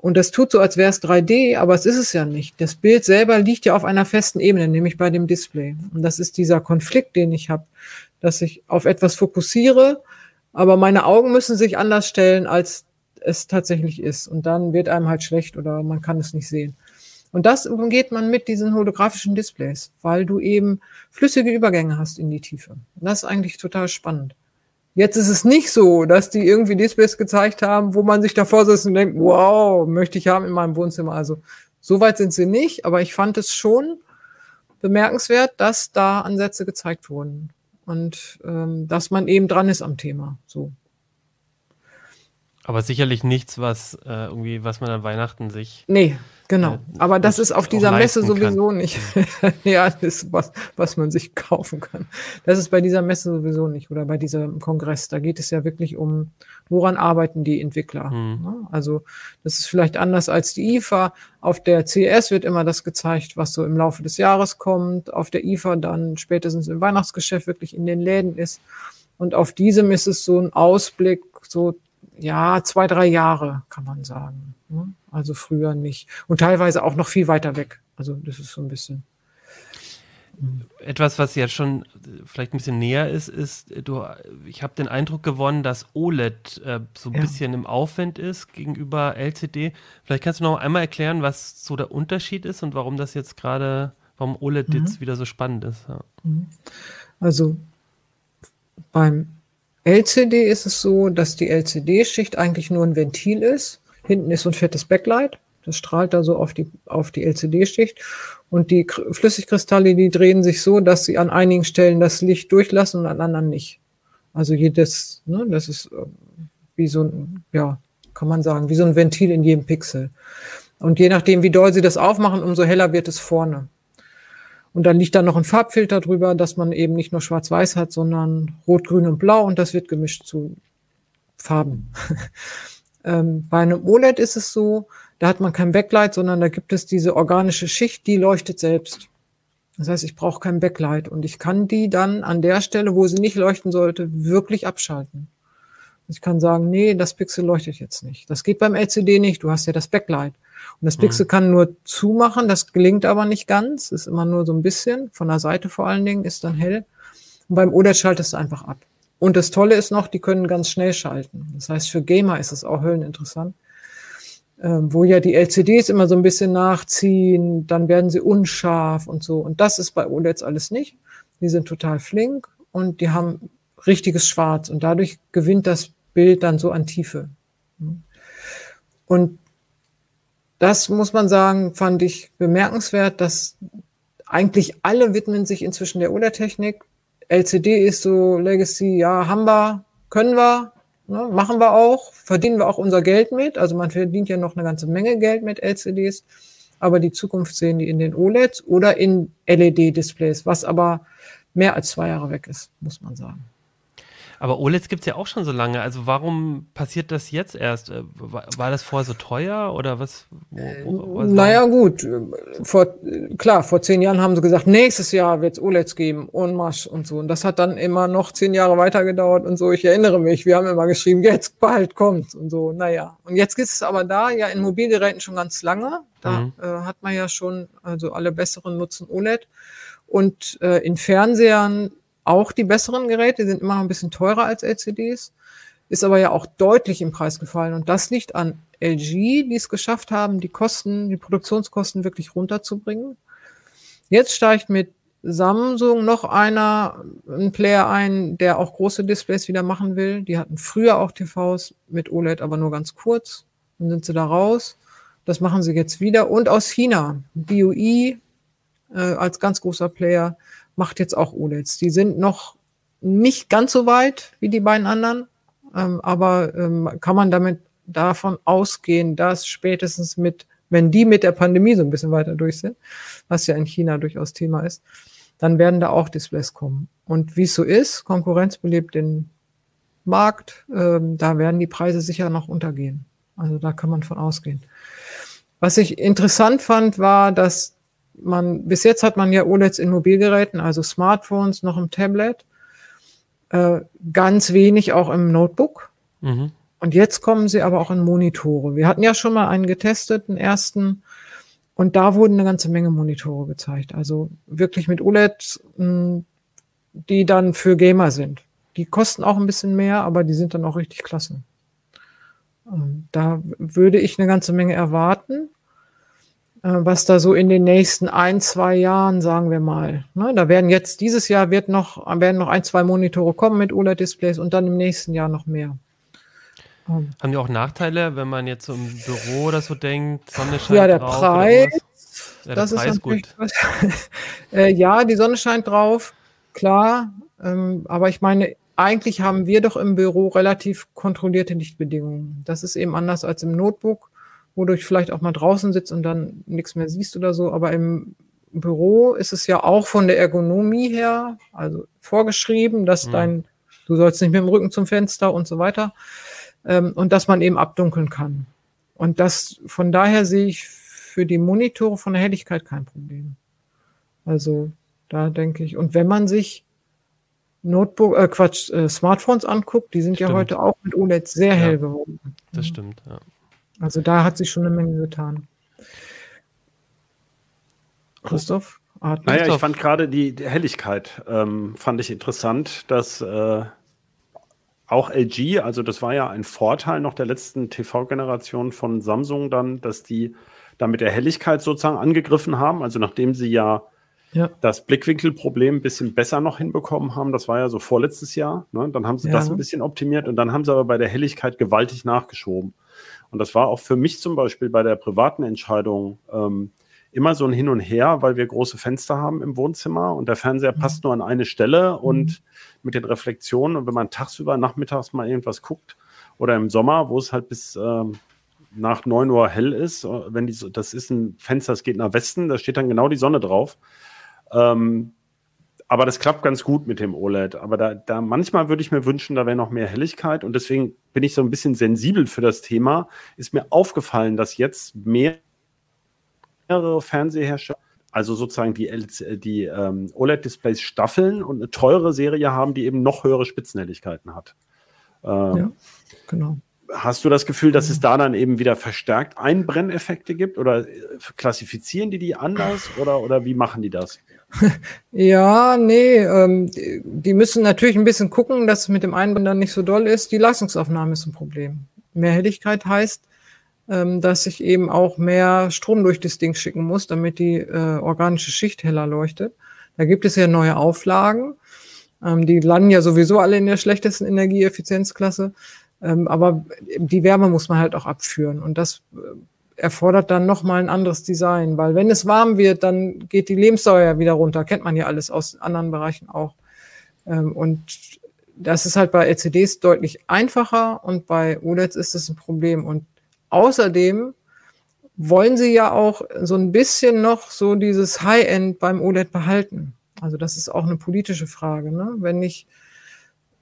und das tut so, als wäre es 3D, aber es ist es ja nicht. Das Bild selber liegt ja auf einer festen Ebene, nämlich bei dem Display. Und das ist dieser Konflikt, den ich habe, dass ich auf etwas fokussiere, aber meine Augen müssen sich anders stellen, als es tatsächlich ist. Und dann wird einem halt schlecht oder man kann es nicht sehen. Und das umgeht man mit diesen holographischen Displays, weil du eben flüssige Übergänge hast in die Tiefe. Das ist eigentlich total spannend. Jetzt ist es nicht so, dass die irgendwie Displays gezeigt haben, wo man sich davor sitzt und denkt, wow, möchte ich haben in meinem Wohnzimmer. Also so weit sind sie nicht, aber ich fand es schon bemerkenswert, dass da Ansätze gezeigt wurden und ähm, dass man eben dran ist am Thema. So. Aber sicherlich nichts, was äh, irgendwie, was man an Weihnachten sich. Nee, genau. Äh, Aber das ist auf dieser Messe sowieso kann. nicht. ja, das ist was, was man sich kaufen kann. Das ist bei dieser Messe sowieso nicht oder bei diesem Kongress. Da geht es ja wirklich um, woran arbeiten die Entwickler. Mhm. Ne? Also das ist vielleicht anders als die IFA. Auf der CS wird immer das gezeigt, was so im Laufe des Jahres kommt. Auf der IFA dann spätestens im Weihnachtsgeschäft wirklich in den Läden ist. Und auf diesem ist es so ein Ausblick, so ja, zwei, drei Jahre, kann man sagen. Ne? Also früher nicht. Und teilweise auch noch viel weiter weg. Also das ist so ein bisschen. Etwas, was jetzt schon vielleicht ein bisschen näher ist, ist, du, ich habe den Eindruck gewonnen, dass OLED äh, so ein ja. bisschen im Aufwand ist gegenüber LCD. Vielleicht kannst du noch einmal erklären, was so der Unterschied ist und warum das jetzt gerade warum OLED mhm. jetzt wieder so spannend ist. Ja. Mhm. Also beim LCD ist es so, dass die LCD-Schicht eigentlich nur ein Ventil ist. Hinten ist so ein fettes Backlight. Das strahlt da so auf die, auf die LCD-Schicht. Und die Flüssigkristalle, die drehen sich so, dass sie an einigen Stellen das Licht durchlassen und an anderen nicht. Also jedes, ne, das ist äh, wie so ein, ja, kann man sagen, wie so ein Ventil in jedem Pixel. Und je nachdem, wie doll sie das aufmachen, umso heller wird es vorne. Und dann liegt da noch ein Farbfilter drüber, dass man eben nicht nur schwarz-weiß hat, sondern rot, grün und blau und das wird gemischt zu Farben. ähm, bei einem OLED ist es so, da hat man kein Backlight, sondern da gibt es diese organische Schicht, die leuchtet selbst. Das heißt, ich brauche kein Backlight und ich kann die dann an der Stelle, wo sie nicht leuchten sollte, wirklich abschalten. Ich kann sagen, nee, das Pixel leuchtet jetzt nicht. Das geht beim LCD nicht. Du hast ja das Backlight. Und das Pixel mhm. kann nur zumachen. Das gelingt aber nicht ganz. Ist immer nur so ein bisschen. Von der Seite vor allen Dingen ist dann hell. Und beim OLED schaltest du einfach ab. Und das Tolle ist noch, die können ganz schnell schalten. Das heißt, für Gamer ist es auch hölleninteressant. Ähm, wo ja die LCDs immer so ein bisschen nachziehen, dann werden sie unscharf und so. Und das ist bei OLEDs alles nicht. Die sind total flink und die haben richtiges Schwarz und dadurch gewinnt das Bild dann so an Tiefe. Und das muss man sagen, fand ich bemerkenswert, dass eigentlich alle widmen sich inzwischen der OLED-Technik. LCD ist so Legacy, ja, haben wir, können wir, ne, machen wir auch, verdienen wir auch unser Geld mit. Also man verdient ja noch eine ganze Menge Geld mit LCDs, aber die Zukunft sehen die in den OLEDs oder in LED-Displays, was aber mehr als zwei Jahre weg ist, muss man sagen. Aber OLEDs gibt es ja auch schon so lange. Also warum passiert das jetzt erst? Äh, war, das vorher so teuer oder was? Wo, wo, was naja, gut. Vor, klar, vor zehn Jahren haben sie gesagt, nächstes Jahr wird es OLEDs geben, Onmarsch und so. Und das hat dann immer noch zehn Jahre weiter gedauert und so. Ich erinnere mich, wir haben immer geschrieben, jetzt bald kommt und so. Naja. Und jetzt ist es aber da, ja, in Mobilgeräten schon ganz lange. Da mhm. äh, hat man ja schon, also alle besseren nutzen OLED. Und äh, in Fernsehern auch die besseren Geräte, sind immer noch ein bisschen teurer als LCDs, ist aber ja auch deutlich im Preis gefallen. Und das liegt an LG, die es geschafft haben, die Kosten, die Produktionskosten wirklich runterzubringen. Jetzt steigt mit Samsung noch einer, ein Player ein, der auch große Displays wieder machen will. Die hatten früher auch TVs mit OLED, aber nur ganz kurz. Dann sind sie da raus. Das machen sie jetzt wieder. Und aus China, BUI äh, als ganz großer Player, macht jetzt auch OLEDs. Die sind noch nicht ganz so weit wie die beiden anderen, ähm, aber ähm, kann man damit davon ausgehen, dass spätestens mit, wenn die mit der Pandemie so ein bisschen weiter durch sind, was ja in China durchaus Thema ist, dann werden da auch Displays kommen. Und wie es so ist, Konkurrenz belebt den Markt, ähm, da werden die Preise sicher noch untergehen. Also da kann man von ausgehen. Was ich interessant fand, war, dass man, bis jetzt hat man ja OLEDs in Mobilgeräten, also Smartphones, noch im Tablet, äh, ganz wenig auch im Notebook. Mhm. Und jetzt kommen sie aber auch in Monitore. Wir hatten ja schon mal einen getestet, einen ersten, und da wurden eine ganze Menge Monitore gezeigt. Also wirklich mit OLEDs, hm, die dann für Gamer sind. Die kosten auch ein bisschen mehr, aber die sind dann auch richtig klasse. Ähm, da würde ich eine ganze Menge erwarten. Äh, was da so in den nächsten ein, zwei Jahren, sagen wir mal. Ne, da werden jetzt, dieses Jahr wird noch, werden noch ein, zwei Monitore kommen mit OLED-Displays und dann im nächsten Jahr noch mehr. Ähm. Haben die auch Nachteile, wenn man jetzt so im Büro oder so denkt, Sonne scheint Ja, der drauf, Preis, ja, das Preis ist gut. äh, ja, die Sonne scheint drauf, klar. Ähm, aber ich meine, eigentlich haben wir doch im Büro relativ kontrollierte Lichtbedingungen. Das ist eben anders als im Notebook wo du vielleicht auch mal draußen sitzt und dann nichts mehr siehst oder so. Aber im Büro ist es ja auch von der Ergonomie her, also vorgeschrieben, dass mhm. dein, du sollst nicht mit dem Rücken zum Fenster und so weiter. Ähm, und dass man eben abdunkeln kann. Und das, von daher sehe ich für die Monitore von der Helligkeit kein Problem. Also, da denke ich, und wenn man sich Notebook, äh, Quatsch, äh, Smartphones anguckt, die sind stimmt. ja heute auch mit OLED sehr ja, hell geworden. Das stimmt, ja. Also da hat sich schon eine Menge getan. Christoph? Ah, naja, ich fand gerade die, die, Helligkeit, ähm, fand ich interessant, dass äh, auch LG, also das war ja ein Vorteil noch der letzten TV-Generation von Samsung dann, dass die da mit der Helligkeit sozusagen angegriffen haben. Also nachdem sie ja ja. das Blickwinkelproblem ein bisschen besser noch hinbekommen haben. Das war ja so vorletztes Jahr. Ne? Dann haben sie ja. das ein bisschen optimiert und dann haben sie aber bei der Helligkeit gewaltig nachgeschoben. Und das war auch für mich zum Beispiel bei der privaten Entscheidung ähm, immer so ein Hin und Her, weil wir große Fenster haben im Wohnzimmer und der Fernseher mhm. passt nur an eine Stelle mhm. und mit den Reflexionen und wenn man tagsüber nachmittags mal irgendwas guckt oder im Sommer, wo es halt bis ähm, nach 9 Uhr hell ist, äh, wenn die, das ist ein Fenster, das geht nach Westen, da steht dann genau die Sonne drauf. Ähm, aber das klappt ganz gut mit dem OLED. Aber da, da manchmal würde ich mir wünschen, da wäre noch mehr Helligkeit. Und deswegen bin ich so ein bisschen sensibel für das Thema. Ist mir aufgefallen, dass jetzt mehrere Fernsehersteller, also sozusagen die, die ähm, OLED-Displays staffeln und eine teure Serie haben, die eben noch höhere Spitzenhelligkeiten hat. Ähm, ja, genau. Hast du das Gefühl, dass es da dann eben wieder verstärkt Einbrenneffekte gibt oder äh, klassifizieren die die anders oder, oder wie machen die das? Ja, nee, ähm, die müssen natürlich ein bisschen gucken, dass es mit dem Einbrennen nicht so doll ist. Die Leistungsaufnahme ist ein Problem. Mehr Helligkeit heißt, ähm, dass ich eben auch mehr Strom durch das Ding schicken muss, damit die äh, organische Schicht heller leuchtet. Da gibt es ja neue Auflagen. Ähm, die landen ja sowieso alle in der schlechtesten Energieeffizienzklasse. Ähm, aber die Wärme muss man halt auch abführen. Und das äh, erfordert dann nochmal ein anderes Design, weil wenn es warm wird, dann geht die Lebenssäure wieder runter. Kennt man ja alles aus anderen Bereichen auch. Ähm, und das ist halt bei LCDs deutlich einfacher und bei OLEDs ist es ein Problem. Und außerdem wollen sie ja auch so ein bisschen noch so dieses High-End beim OLED behalten. Also das ist auch eine politische Frage. Ne? Wenn ich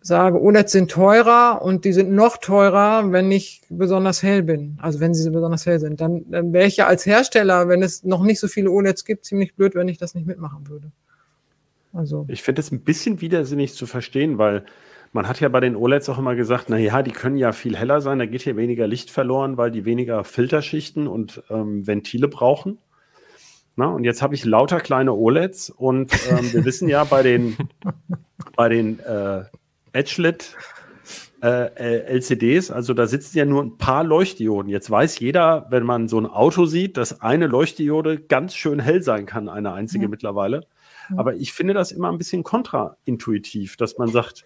sage, OLEDs sind teurer und die sind noch teurer, wenn ich besonders hell bin. Also wenn sie besonders hell sind. Dann, dann wäre ich ja als Hersteller, wenn es noch nicht so viele OLEDs gibt, ziemlich blöd, wenn ich das nicht mitmachen würde. Also. Ich finde es ein bisschen widersinnig zu verstehen, weil man hat ja bei den OLEDs auch immer gesagt, na ja, die können ja viel heller sein, da geht hier weniger Licht verloren, weil die weniger Filterschichten und ähm, Ventile brauchen. Na, und jetzt habe ich lauter kleine OLEDs und ähm, wir wissen ja bei den, bei den äh, Edgelit äh, LCDs, also da sitzen ja nur ein paar Leuchtdioden. Jetzt weiß jeder, wenn man so ein Auto sieht, dass eine Leuchtdiode ganz schön hell sein kann, eine einzige ja. mittlerweile. Aber ich finde das immer ein bisschen kontraintuitiv, dass man sagt,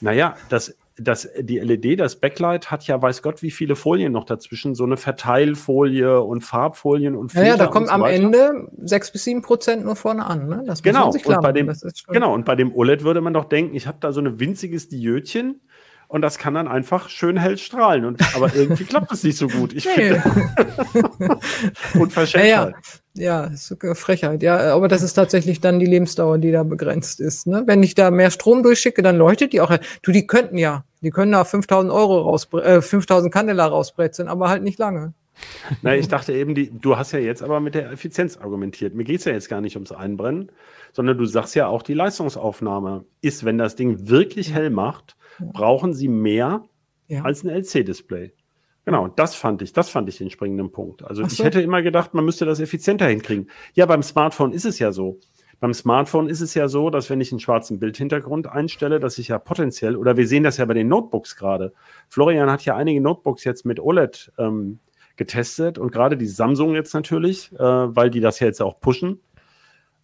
naja, das, das, die LED, das Backlight hat ja weiß Gott wie viele Folien noch dazwischen, so eine Verteilfolie und Farbfolien und Filter Ja, da kommt so am Ende sechs bis sieben Prozent nur vorne an. Ne? Das genau, und bei dem, genau, und bei dem OLED würde man doch denken, ich habe da so ein winziges Diödchen und das kann dann einfach schön hell strahlen. Und, aber irgendwie klappt das nicht so gut. Ich nee. finde. Unverschämt. Ja, ja. Ja, ist Frechheit. Ja, aber das ist tatsächlich dann die Lebensdauer, die da begrenzt ist. Ne? Wenn ich da mehr Strom durchschicke, dann leuchtet die auch. Du, die könnten ja, die können da 5000 Euro raus, äh, 5000 Candela rausbrezeln, aber halt nicht lange. Na, ich dachte eben, die, du hast ja jetzt aber mit der Effizienz argumentiert. Mir geht es ja jetzt gar nicht ums Einbrennen, sondern du sagst ja auch, die Leistungsaufnahme ist, wenn das Ding wirklich hell macht, brauchen sie mehr ja. als ein LC-Display. Genau, das fand ich, das fand ich den springenden Punkt. Also so. ich hätte immer gedacht, man müsste das effizienter hinkriegen. Ja, beim Smartphone ist es ja so. Beim Smartphone ist es ja so, dass wenn ich einen schwarzen Bildhintergrund einstelle, dass ich ja potenziell, oder wir sehen das ja bei den Notebooks gerade. Florian hat ja einige Notebooks jetzt mit OLED ähm, getestet und gerade die Samsung jetzt natürlich, äh, weil die das ja jetzt auch pushen.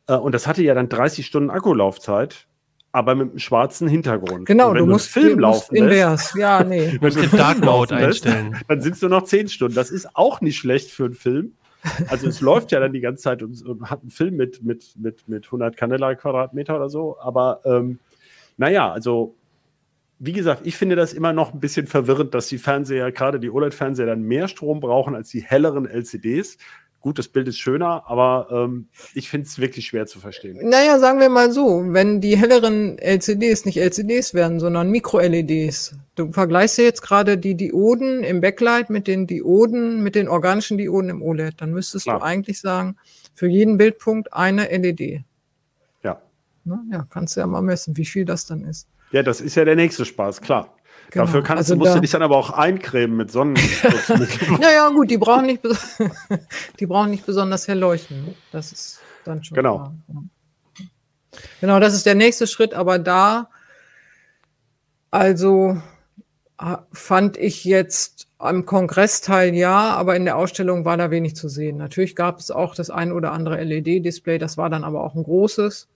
Äh, und das hatte ja dann 30 Stunden Akkulaufzeit aber mit einem schwarzen Hintergrund. Genau, du musst Film laufen invers. Ja, nee. wenn du den Dark Mode einstellen. Lässt, dann sitzt du noch zehn Stunden. Das ist auch nicht schlecht für einen Film. Also es läuft ja dann die ganze Zeit und, und, hat einen Film mit, mit, mit, mit 100 Candela Quadratmeter oder so. Aber ähm, naja, also wie gesagt, ich finde das immer noch ein bisschen verwirrend, dass die Fernseher, gerade die OLED-Fernseher, dann mehr Strom brauchen als die helleren LCDs. Gut, das Bild ist schöner, aber ähm, ich finde es wirklich schwer zu verstehen. Naja, sagen wir mal so, wenn die helleren LCDs nicht LCDs werden, sondern Mikro-LEDs. Du vergleichst ja jetzt gerade die Dioden im Backlight mit den Dioden, mit den organischen Dioden im OLED. Dann müsstest Klar. du eigentlich sagen, für jeden Bildpunkt eine LED. Ja. Na, ja, kannst du ja mal messen, wie viel das dann ist. Ja, das ist ja der nächste Spaß, klar. Genau. Dafür kannst, also musst da, du dich dann aber auch eincremen mit Sonnenschutzmittel. naja, gut, die brauchen, nicht die brauchen nicht besonders hell leuchten. Das ist dann schon genau. Klar. Genau, das ist der nächste Schritt, aber da, also fand ich jetzt Am Kongressteil ja, aber in der Ausstellung war da wenig zu sehen. Natürlich gab es auch das ein oder andere LED-Display, das war dann aber auch ein großes.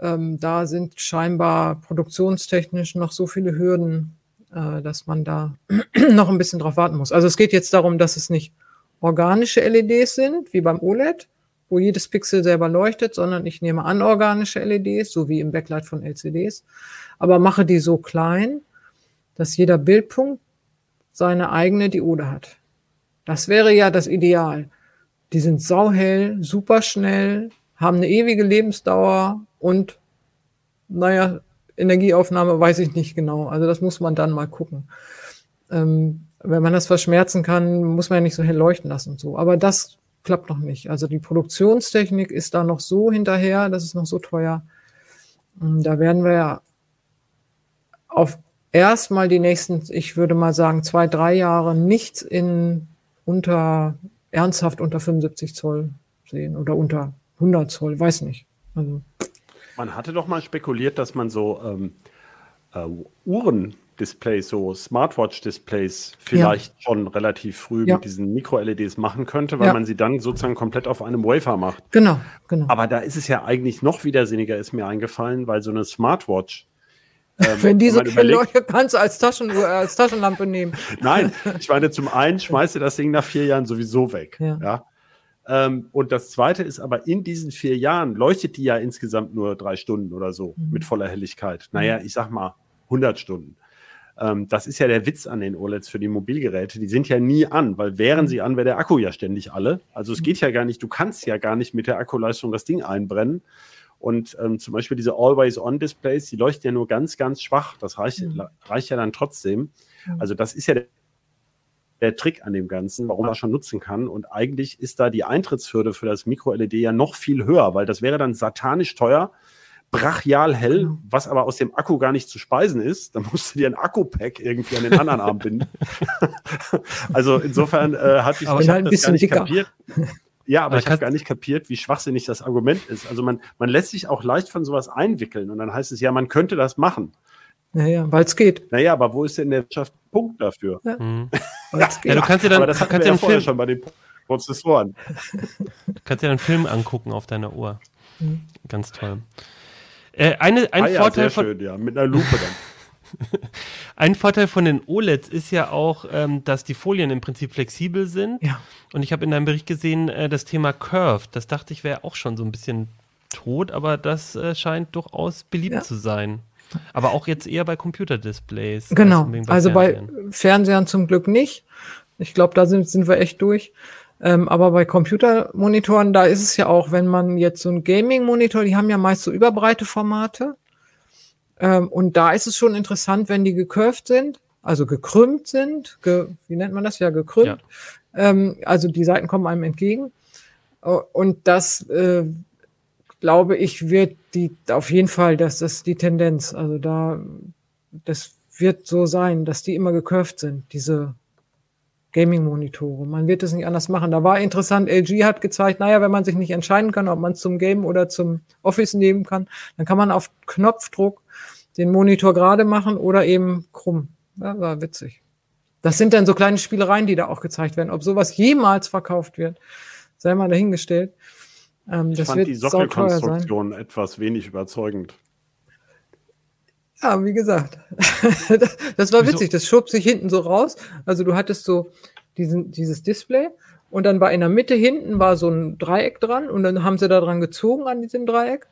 Ähm, da sind scheinbar produktionstechnisch noch so viele Hürden, äh, dass man da noch ein bisschen drauf warten muss. Also es geht jetzt darum, dass es nicht organische LEDs sind, wie beim OLED, wo jedes Pixel selber leuchtet, sondern ich nehme anorganische LEDs, so wie im Backlight von LCDs, aber mache die so klein, dass jeder Bildpunkt seine eigene Diode hat. Das wäre ja das Ideal. Die sind sauhell, super schnell, haben eine ewige Lebensdauer und, naja, Energieaufnahme weiß ich nicht genau. Also das muss man dann mal gucken. Ähm, wenn man das verschmerzen kann, muss man ja nicht so hell leuchten lassen und so. Aber das klappt noch nicht. Also die Produktionstechnik ist da noch so hinterher, das ist noch so teuer. Ähm, da werden wir ja auf erstmal die nächsten, ich würde mal sagen, zwei, drei Jahre nichts in unter, ernsthaft unter 75 Zoll sehen oder unter 100 Zoll, weiß nicht. Also. Man hatte doch mal spekuliert, dass man so ähm, äh, Uhren-Displays, so Smartwatch-Displays vielleicht ja. schon relativ früh ja. mit diesen Mikro-LEDs machen könnte, weil ja. man sie dann sozusagen komplett auf einem Wafer macht. Genau, genau. Aber da ist es ja eigentlich noch widersinniger, ist mir eingefallen, weil so eine Smartwatch ähm, wenn diese Leuchte kannst du als, Taschenuhr, als Taschenlampe nehmen. Nein, ich meine, zum einen schmeißt du das Ding nach vier Jahren sowieso weg. Ja. ja? Ähm, und das zweite ist aber, in diesen vier Jahren leuchtet die ja insgesamt nur drei Stunden oder so mhm. mit voller Helligkeit. Naja, mhm. ich sag mal 100 Stunden. Ähm, das ist ja der Witz an den OLEDs für die Mobilgeräte. Die sind ja nie an, weil wären mhm. sie an, wäre der Akku ja ständig alle. Also es mhm. geht ja gar nicht, du kannst ja gar nicht mit der Akkuleistung das Ding einbrennen. Und ähm, zum Beispiel diese Always-On-Displays, die leuchten ja nur ganz, ganz schwach. Das reicht, mhm. reicht ja dann trotzdem. Also das ist ja der, der Trick an dem Ganzen, warum man schon nutzen kann. Und eigentlich ist da die Eintrittshürde für das Micro-LED ja noch viel höher, weil das wäre dann satanisch teuer, brachial hell, genau. was aber aus dem Akku gar nicht zu speisen ist. Dann musst du dir ein Akku-Pack irgendwie an den anderen Arm binden. also insofern äh, hatte ich, aber ich halt das gar nicht dicker. kapiert. Ja, aber, aber ich habe gar nicht kapiert, wie schwachsinnig das Argument ist. Also man, man lässt sich auch leicht von sowas einwickeln und dann heißt es ja, man könnte das machen. Naja, weil es geht. Naja, aber wo ist denn der Wirtschaft Punkt dafür? Ja. Mhm. ja, du kannst dir dann, aber das kannst ja Film schon bei den Prozessoren. Du kannst dir dann einen Film angucken auf deiner Uhr. Mhm. Ganz toll. Äh, eine, ein ah, ja, Vorteil sehr schön, ja, mit einer Lupe dann. Ein Vorteil von den OLEDs ist ja auch, ähm, dass die Folien im Prinzip flexibel sind. Ja. Und ich habe in deinem Bericht gesehen, äh, das Thema Curve. Das dachte ich wäre auch schon so ein bisschen tot, aber das äh, scheint durchaus beliebt ja. zu sein. Aber auch jetzt eher bei Computerdisplays. Genau. Bei also Fernsehern. bei Fernsehern zum Glück nicht. Ich glaube, da sind, sind wir echt durch. Ähm, aber bei Computermonitoren, da ist es ja auch, wenn man jetzt so ein Gaming-Monitor, die haben ja meist so überbreite Formate. Ähm, und da ist es schon interessant, wenn die gecurved sind, also gekrümmt sind, ge, wie nennt man das ja, gekrümmt. Ja. Ähm, also die Seiten kommen einem entgegen. Und das, äh, glaube ich, wird die auf jeden Fall, das die Tendenz. Also da, das wird so sein, dass die immer gecurved sind, diese Gaming-Monitore. Man wird es nicht anders machen. Da war interessant, LG hat gezeigt, naja, wenn man sich nicht entscheiden kann, ob man es zum Game oder zum Office nehmen kann, dann kann man auf Knopfdruck den Monitor gerade machen oder eben krumm. Ja, war witzig. Das sind dann so kleine Spielereien, die da auch gezeigt werden. Ob sowas jemals verkauft wird, sei mal dahingestellt. Ähm, ich fand die Sockelkonstruktion etwas wenig überzeugend. Ja, wie gesagt, das war witzig. Das schob sich hinten so raus. Also du hattest so diesen, dieses Display und dann war in der Mitte hinten war so ein Dreieck dran und dann haben sie da dran gezogen an diesem Dreieck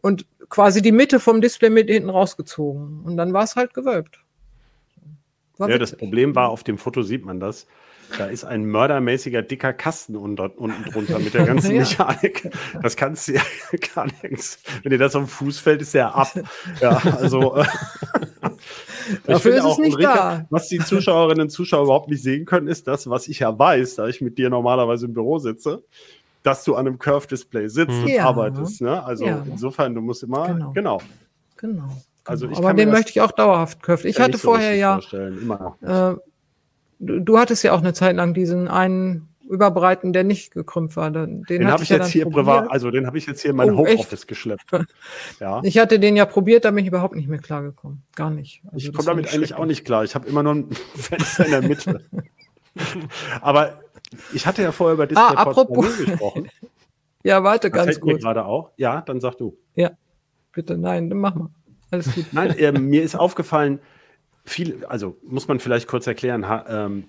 und quasi die Mitte vom Display mit hinten rausgezogen. Und dann war es halt gewölbt. War ja, witzig. das Problem war, auf dem Foto sieht man das. Da ist ein mördermäßiger dicker Kasten unter, unten drunter mit der ganzen ja. Mechanik. Das kannst du ja gar nichts. Wenn dir das am Fuß fällt, ist der ab. Ja, also. Äh, Dafür ist es nicht Ulrike, da. Was die Zuschauerinnen und Zuschauer überhaupt nicht sehen können, ist das, was ich ja weiß, da ich mit dir normalerweise im Büro sitze dass du an einem Curve-Display sitzt hm. und ja. arbeitest. Ne? Also ja. insofern, du musst immer, genau. genau. genau. Also ich Aber den möchte ich auch dauerhaft curved. Ich hatte so vorher ja, äh, du, du, hattest ja auch eine Zeit lang diesen einen überbreiten, der nicht gekrümmt war. Den, den habe ich, ja jetzt hier probiert. privat, also den habe ich jetzt hier in mein oh, Homeoffice geschleppt. Ja. Ich hatte den ja probiert, da bin ich überhaupt nicht mehr klargekommen. Gar nicht. Also ich komme damit eigentlich auch nicht klar. Ich habe immer nur ein Fenster in der Mitte. Aber ich hatte ja vorher über Display ah, apropos. gesprochen. ja, warte das ganz kurz. gerade auch. Ja, dann sag du. Ja, bitte, nein, dann mach mal. Alles gut. Nein, äh, mir ist aufgefallen, viel, also muss man vielleicht kurz erklären, ha, ähm,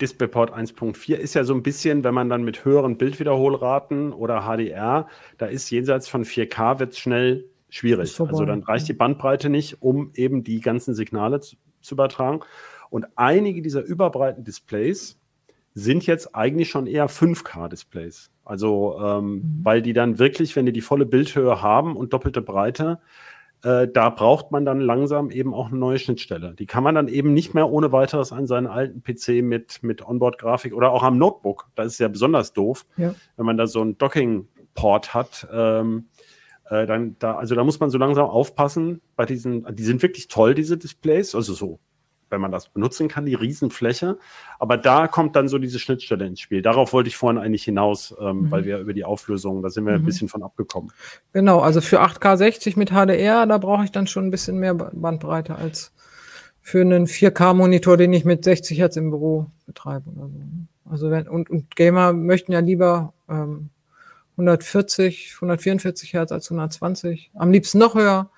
DisplayPort 1.4 ist ja so ein bisschen, wenn man dann mit höheren Bildwiederholraten oder HDR, da ist jenseits von 4K wird es schnell schwierig. Also dann reicht die Bandbreite nicht, um eben die ganzen Signale zu, zu übertragen. Und einige dieser überbreiten Displays sind jetzt eigentlich schon eher 5K-Displays. Also, ähm, mhm. weil die dann wirklich, wenn die die volle Bildhöhe haben und doppelte Breite, äh, da braucht man dann langsam eben auch eine neue Schnittstelle. Die kann man dann eben nicht mehr ohne weiteres an seinen alten PC mit, mit Onboard-Grafik oder auch am Notebook. Das ist ja besonders doof, ja. wenn man da so einen Docking-Port hat. Ähm, äh, dann da, also da muss man so langsam aufpassen bei diesen, die sind wirklich toll, diese Displays, also so wenn man das benutzen kann, die Riesenfläche. Aber da kommt dann so diese Schnittstelle ins Spiel. Darauf wollte ich vorhin eigentlich hinaus, ähm, mhm. weil wir über die Auflösung, da sind wir mhm. ein bisschen von abgekommen. Genau, also für 8K 60 mit HDR, da brauche ich dann schon ein bisschen mehr Bandbreite als für einen 4K-Monitor, den ich mit 60 Hertz im Büro betreibe oder so. Also wenn, und, und Gamer möchten ja lieber ähm, 140, 144 Hertz als 120. Am liebsten noch höher.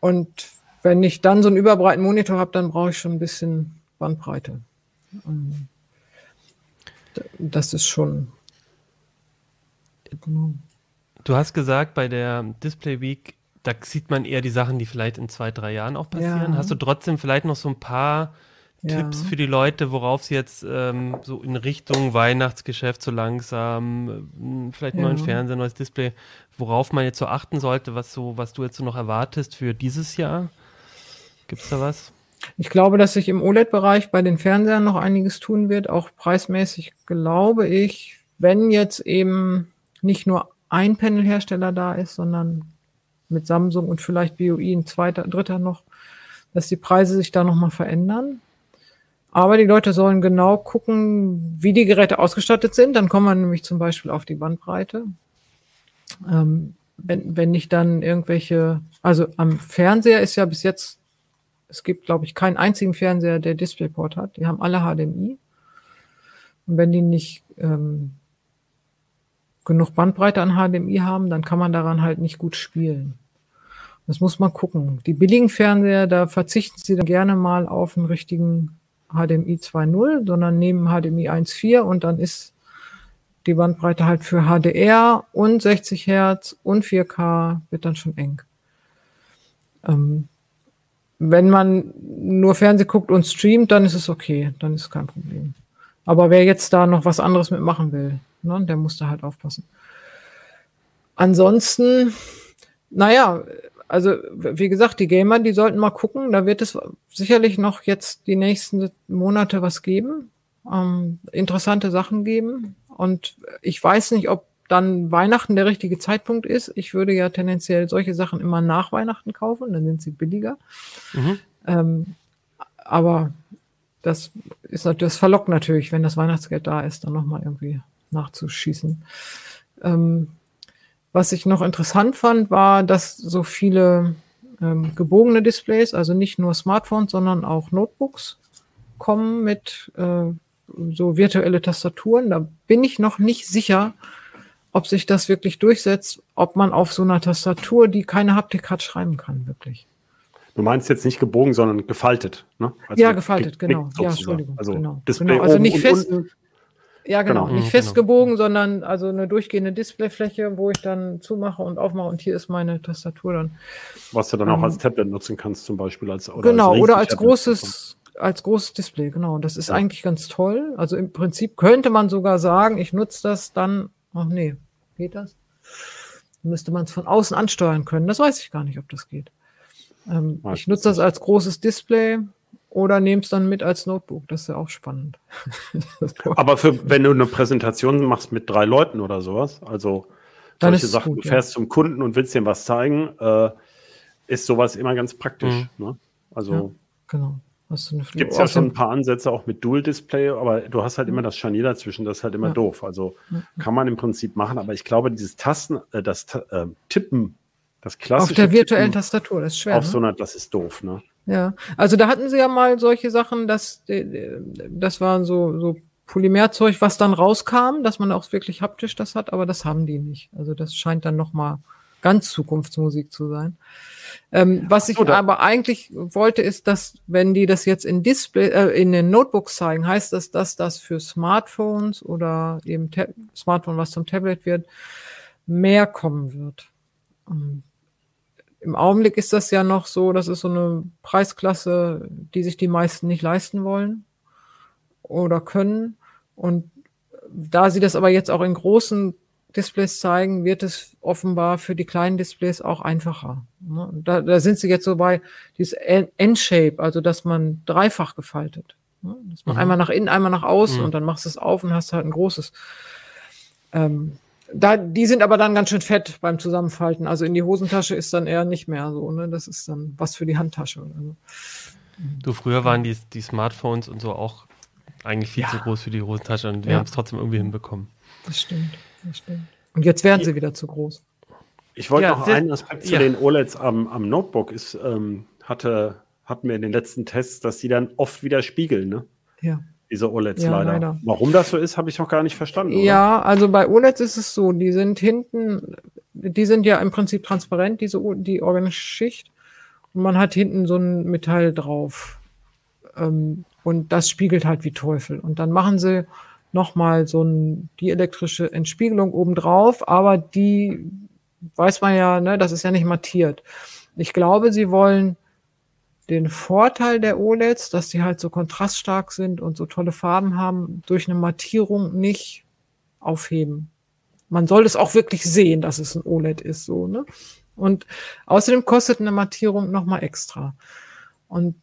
Und wenn ich dann so einen überbreiten Monitor habe, dann brauche ich schon ein bisschen Bandbreite. Ähm, das ist schon. Du hast gesagt, bei der Display Week, da sieht man eher die Sachen, die vielleicht in zwei, drei Jahren auch passieren. Ja. Hast du trotzdem vielleicht noch so ein paar ja. Tipps für die Leute, worauf sie jetzt ähm, so in Richtung Weihnachtsgeschäft so langsam, äh, vielleicht ja. neuen Fernseher, neues Display, worauf man jetzt so achten sollte, was so, was du jetzt so noch erwartest für dieses Jahr? Gibt es da was? Ich glaube, dass sich im OLED-Bereich bei den Fernsehern noch einiges tun wird. Auch preismäßig glaube ich, wenn jetzt eben nicht nur ein Panelhersteller da ist, sondern mit Samsung und vielleicht BOI ein zweiter, dritter noch, dass die Preise sich da nochmal verändern. Aber die Leute sollen genau gucken, wie die Geräte ausgestattet sind. Dann kommen wir nämlich zum Beispiel auf die Bandbreite. Ähm, wenn, wenn nicht dann irgendwelche, also am Fernseher ist ja bis jetzt es gibt, glaube ich, keinen einzigen Fernseher, der DisplayPort hat. Die haben alle HDMI. Und wenn die nicht ähm, genug Bandbreite an HDMI haben, dann kann man daran halt nicht gut spielen. Das muss man gucken. Die billigen Fernseher, da verzichten sie dann gerne mal auf einen richtigen HDMI 2.0, sondern nehmen HDMI 1.4 und dann ist die Bandbreite halt für HDR und 60 Hertz und 4K wird dann schon eng. Ähm, wenn man nur Fernseh guckt und streamt, dann ist es okay, dann ist es kein Problem. Aber wer jetzt da noch was anderes mitmachen will, ne, der muss da halt aufpassen. Ansonsten, naja, also wie gesagt, die Gamer, die sollten mal gucken, da wird es sicherlich noch jetzt die nächsten Monate was geben, ähm, interessante Sachen geben. Und ich weiß nicht, ob dann Weihnachten der richtige Zeitpunkt ist. Ich würde ja tendenziell solche Sachen immer nach Weihnachten kaufen, dann sind sie billiger. Mhm. Ähm, aber das ist das verlockt natürlich, wenn das Weihnachtsgeld da ist, dann nochmal irgendwie nachzuschießen. Ähm, was ich noch interessant fand, war, dass so viele ähm, gebogene Displays, also nicht nur Smartphones, sondern auch Notebooks kommen mit äh, so virtuelle Tastaturen. Da bin ich noch nicht sicher, ob sich das wirklich durchsetzt, ob man auf so einer Tastatur, die keine Haptik hat, schreiben kann, wirklich. Du meinst jetzt nicht gebogen, sondern gefaltet, ne? Also ja, gefaltet, genau. Ja, Entschuldigung. Also, genau. Display genau. also nicht fest. Unten. Ja, genau. genau. Nicht fest genau. gebogen, sondern also eine durchgehende Displayfläche, wo ich dann zumache und aufmache und hier ist meine Tastatur dann. Was du dann auch ähm, als Tablet nutzen kannst, zum Beispiel als oder genau als oder als großes als großes Display, genau. Das ist ja. eigentlich ganz toll. Also im Prinzip könnte man sogar sagen, ich nutze das dann. Ach nee, Geht das? Müsste man es von außen ansteuern können. Das weiß ich gar nicht, ob das geht. Ähm, ich nutze das als großes Display oder nehme es dann mit als Notebook. Das ist ja auch spannend. Aber für, wenn du eine Präsentation machst mit drei Leuten oder sowas, also dann solche Sachen, gut, du fährst ja. zum Kunden und willst ihm was zeigen, äh, ist sowas immer ganz praktisch. Mhm. Ne? Also ja, genau. Gibt es ja schon ein paar Ansätze auch mit Dual-Display, aber du hast halt immer das Scharnier dazwischen, das ist halt immer ja. doof. Also kann man im Prinzip machen, aber ich glaube, dieses Tasten, äh, das äh, Tippen, das klassische. Auf der virtuellen Tippen Tastatur, das ist schwer. Auf ne? so einer, das ist doof, ne? Ja, also da hatten sie ja mal solche Sachen, dass das waren so, so Polymerzeug, was dann rauskam, dass man auch wirklich haptisch das hat, aber das haben die nicht. Also das scheint dann nochmal ganz Zukunftsmusik zu sein. Ähm, was ich Oder? aber eigentlich wollte, ist, dass wenn die das jetzt in Display, äh, in den Notebooks zeigen, heißt das, dass das für Smartphones oder eben Tab Smartphone, was zum Tablet wird, mehr kommen wird. Ähm, Im Augenblick ist das ja noch so, das ist so eine Preisklasse, die sich die meisten nicht leisten wollen oder können. Und da sie das aber jetzt auch in großen Displays zeigen, wird es offenbar für die kleinen Displays auch einfacher. Ne? Da, da sind sie jetzt so bei dieses N-Shape, also dass man dreifach gefaltet. Ne? Dass man mhm. einmal nach innen, einmal nach außen mhm. und dann machst du es auf und hast halt ein großes. Ähm, da, die sind aber dann ganz schön fett beim Zusammenfalten. Also in die Hosentasche ist dann eher nicht mehr so. Ne? Das ist dann was für die Handtasche. Also. Du, früher waren die, die Smartphones und so auch eigentlich viel ja. zu groß für die Hosentasche und wir ja. haben es trotzdem irgendwie hinbekommen. Das stimmt. Und jetzt werden sie wieder zu groß. Ich wollte ja, noch einen Aspekt zu ja. den OLEDs am, am Notebook ist, ähm, hatte, hatten wir in den letzten Tests, dass sie dann oft wieder spiegeln, ne? Ja. Diese OLEDs ja, leider. leider. Warum das so ist, habe ich noch gar nicht verstanden. Ja, oder? also bei OLEDs ist es so, die sind hinten, die sind ja im Prinzip transparent, diese die organische Schicht. Und man hat hinten so ein Metall drauf. Ähm, und das spiegelt halt wie Teufel. Und dann machen sie nochmal so ein, die elektrische Entspiegelung obendrauf, aber die weiß man ja, ne, das ist ja nicht mattiert. Ich glaube, sie wollen den Vorteil der OLEDs, dass die halt so kontraststark sind und so tolle Farben haben, durch eine Mattierung nicht aufheben. Man soll es auch wirklich sehen, dass es ein OLED ist, so, ne? Und außerdem kostet eine Mattierung nochmal extra. Und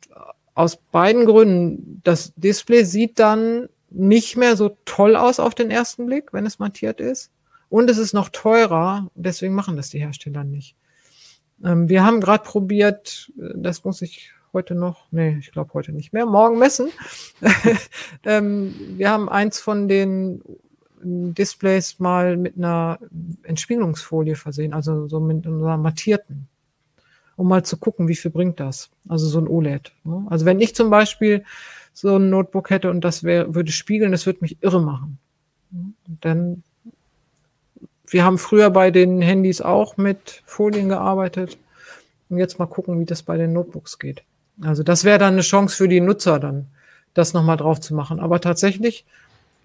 aus beiden Gründen, das Display sieht dann nicht mehr so toll aus auf den ersten Blick, wenn es mattiert ist. Und es ist noch teurer, deswegen machen das die Hersteller nicht. Ähm, wir haben gerade probiert, äh, das muss ich heute noch, nee, ich glaube heute nicht mehr, morgen messen. ähm, wir haben eins von den Displays mal mit einer Entspiegelungsfolie versehen, also so mit einer mattierten, um mal zu gucken, wie viel bringt das. Also so ein OLED. Ne? Also wenn ich zum Beispiel so ein Notebook hätte und das wär, würde spiegeln, das würde mich irre machen. Denn wir haben früher bei den Handys auch mit Folien gearbeitet. Und jetzt mal gucken, wie das bei den Notebooks geht. Also das wäre dann eine Chance für die Nutzer dann, das nochmal drauf zu machen. Aber tatsächlich,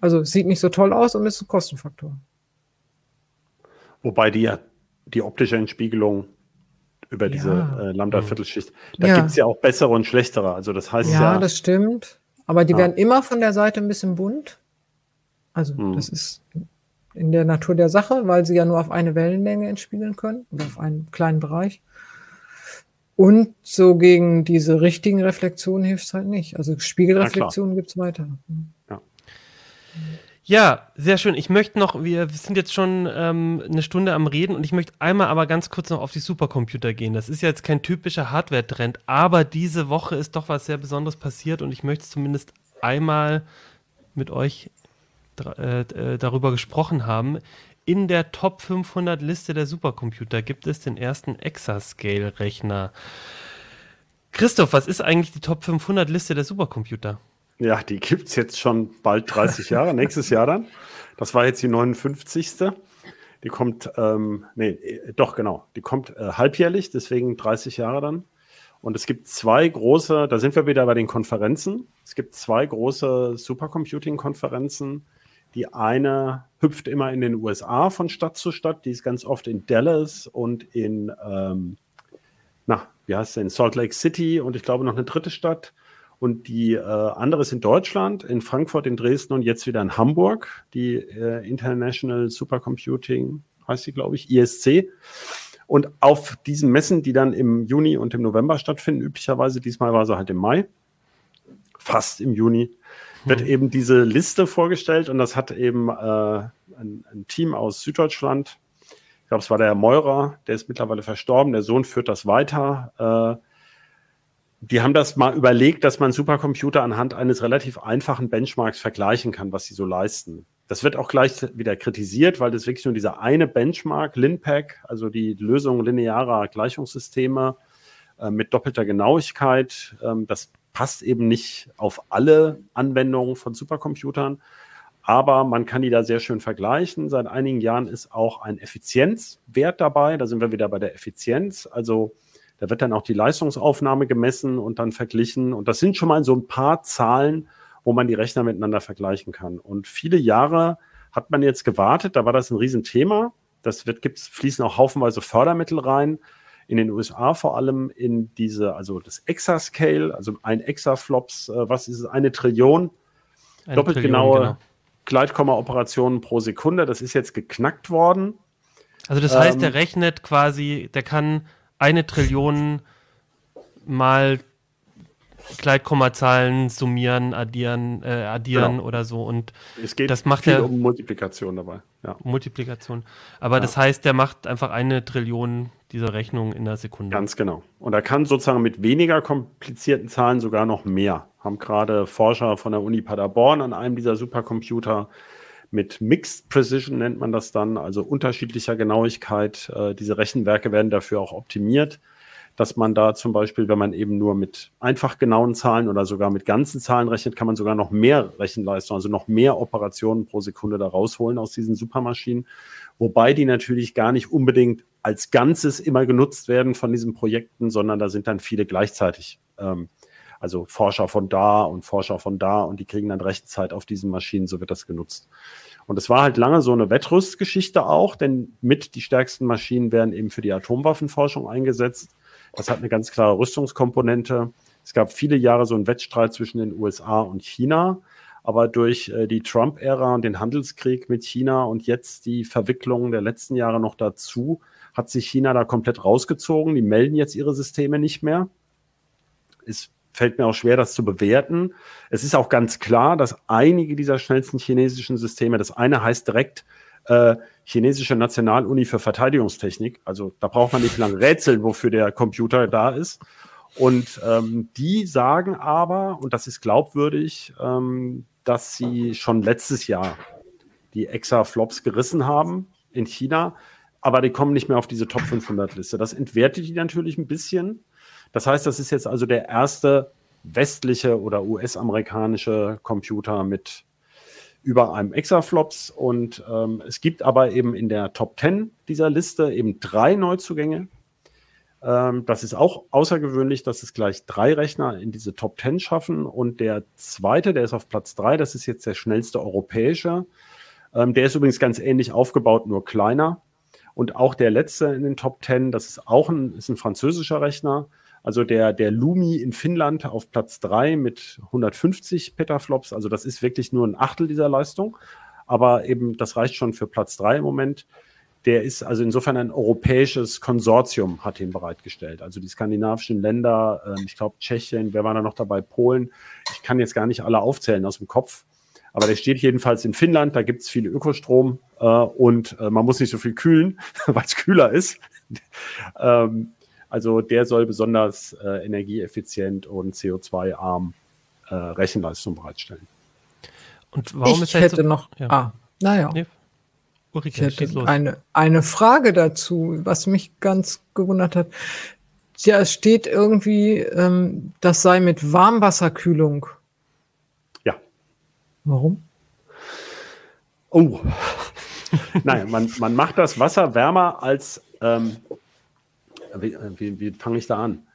also sieht nicht so toll aus und ist ein Kostenfaktor. Wobei die ja die optische Entspiegelung über diese ja. äh, Lambda-Viertelschicht. Da ja. gibt es ja auch bessere und schlechtere. Also das heißt ja. Ja, das stimmt. Aber die ja. werden immer von der Seite ein bisschen bunt. Also hm. das ist in der Natur der Sache, weil sie ja nur auf eine Wellenlänge entspiegeln können oder auf einen kleinen Bereich. Und so gegen diese richtigen Reflexionen hilft es halt nicht. Also Spiegelreflexionen gibt es weiter. Ja. Ja, sehr schön. Ich möchte noch, wir sind jetzt schon ähm, eine Stunde am Reden und ich möchte einmal aber ganz kurz noch auf die Supercomputer gehen. Das ist ja jetzt kein typischer Hardware-Trend, aber diese Woche ist doch was sehr Besonderes passiert und ich möchte zumindest einmal mit euch äh, äh, darüber gesprochen haben. In der Top 500 Liste der Supercomputer gibt es den ersten Exascale-Rechner. Christoph, was ist eigentlich die Top 500 Liste der Supercomputer? Ja, die gibt es jetzt schon bald 30 Jahre, nächstes Jahr dann. Das war jetzt die 59. Die kommt, ähm, nee, doch genau, die kommt äh, halbjährlich, deswegen 30 Jahre dann. Und es gibt zwei große, da sind wir wieder bei den Konferenzen. Es gibt zwei große Supercomputing-Konferenzen. Die eine hüpft immer in den USA von Stadt zu Stadt. Die ist ganz oft in Dallas und in, ähm, na, wie heißt es denn, Salt Lake City und ich glaube noch eine dritte Stadt. Und die äh, andere ist in Deutschland, in Frankfurt, in Dresden und jetzt wieder in Hamburg, die äh, International Supercomputing, heißt sie, glaube ich, ISC. Und auf diesen Messen, die dann im Juni und im November stattfinden, üblicherweise, diesmal war sie halt im Mai, fast im Juni, wird mhm. eben diese Liste vorgestellt und das hat eben äh, ein, ein, Team aus Süddeutschland, ich glaube, es war der Herr Meurer, der ist mittlerweile verstorben, der Sohn führt das weiter, äh, die haben das mal überlegt, dass man Supercomputer anhand eines relativ einfachen Benchmarks vergleichen kann, was sie so leisten. Das wird auch gleich wieder kritisiert, weil das wirklich nur dieser eine Benchmark, LINPACK, also die Lösung linearer Gleichungssysteme äh, mit doppelter Genauigkeit, ähm, das passt eben nicht auf alle Anwendungen von Supercomputern, aber man kann die da sehr schön vergleichen. Seit einigen Jahren ist auch ein Effizienzwert dabei, da sind wir wieder bei der Effizienz, also da wird dann auch die Leistungsaufnahme gemessen und dann verglichen. Und das sind schon mal so ein paar Zahlen, wo man die Rechner miteinander vergleichen kann. Und viele Jahre hat man jetzt gewartet, da war das ein Riesenthema. Das wird, gibt's, fließen auch haufenweise Fördermittel rein. In den USA vor allem in diese, also das Exascale, also ein Exaflops, äh, was ist es, eine Trillion, eine doppelt Trillion, genaue genau. Gleitkomma-Operationen pro Sekunde. Das ist jetzt geknackt worden. Also das heißt, ähm, der rechnet quasi, der kann eine Trillion mal Gleitkommazahlen summieren, addieren, äh, addieren genau. oder so. Und es geht das macht viel er, um Multiplikation dabei. Ja. Multiplikation. Aber ja. das heißt, der macht einfach eine Trillion dieser Rechnung in der Sekunde. Ganz genau. Und er kann sozusagen mit weniger komplizierten Zahlen sogar noch mehr. Haben gerade Forscher von der Uni Paderborn an einem dieser Supercomputer mit Mixed Precision nennt man das dann, also unterschiedlicher Genauigkeit. Äh, diese Rechenwerke werden dafür auch optimiert dass man da zum Beispiel, wenn man eben nur mit einfach genauen Zahlen oder sogar mit ganzen Zahlen rechnet, kann man sogar noch mehr Rechenleistung, also noch mehr Operationen pro Sekunde da rausholen aus diesen Supermaschinen. Wobei die natürlich gar nicht unbedingt als Ganzes immer genutzt werden von diesen Projekten, sondern da sind dann viele gleichzeitig. Ähm, also Forscher von da und Forscher von da und die kriegen dann Rechenzeit auf diesen Maschinen, so wird das genutzt. Und es war halt lange so eine Wettrüstgeschichte auch, denn mit die stärksten Maschinen werden eben für die Atomwaffenforschung eingesetzt. Das hat eine ganz klare Rüstungskomponente. Es gab viele Jahre so einen Wettstreit zwischen den USA und China. Aber durch äh, die Trump-Ära und den Handelskrieg mit China und jetzt die Verwicklungen der letzten Jahre noch dazu, hat sich China da komplett rausgezogen. Die melden jetzt ihre Systeme nicht mehr. Es fällt mir auch schwer, das zu bewerten. Es ist auch ganz klar, dass einige dieser schnellsten chinesischen Systeme, das eine heißt direkt äh, chinesische Nationaluni für Verteidigungstechnik. Also da braucht man nicht lange rätseln, wofür der Computer da ist. Und ähm, die sagen aber, und das ist glaubwürdig, ähm, dass sie schon letztes Jahr die Exaflops gerissen haben in China, aber die kommen nicht mehr auf diese Top 500 Liste. Das entwertet die natürlich ein bisschen. Das heißt, das ist jetzt also der erste westliche oder US-amerikanische Computer mit über einem Exaflops. Und ähm, es gibt aber eben in der Top 10 dieser Liste eben drei Neuzugänge. Ähm, das ist auch außergewöhnlich, dass es gleich drei Rechner in diese Top 10 schaffen. Und der zweite, der ist auf Platz drei, das ist jetzt der schnellste europäische. Ähm, der ist übrigens ganz ähnlich aufgebaut, nur kleiner. Und auch der letzte in den Top 10, das ist auch ein, ist ein französischer Rechner. Also der, der Lumi in Finnland auf Platz 3 mit 150 Petaflops. Also das ist wirklich nur ein Achtel dieser Leistung. Aber eben, das reicht schon für Platz 3 im Moment. Der ist also insofern ein europäisches Konsortium, hat ihn bereitgestellt. Also die skandinavischen Länder, äh, ich glaube Tschechien, wer war da noch dabei? Polen. Ich kann jetzt gar nicht alle aufzählen aus dem Kopf. Aber der steht jedenfalls in Finnland, da gibt es viel Ökostrom äh, und äh, man muss nicht so viel kühlen, weil es kühler ist. ähm, also der soll besonders äh, energieeffizient und CO2-arm äh, Rechenleistung bereitstellen. Und warum ich ist hätte so, noch, ja. ah, naja. Nee. Ulrike, ich hätte eine, eine Frage dazu, was mich ganz gewundert hat. Ja, es steht irgendwie, ähm, das sei mit Warmwasserkühlung. Ja. Warum? Oh. Nein, man, man macht das Wasser wärmer als ähm, wie, wie, wie fange ich da an?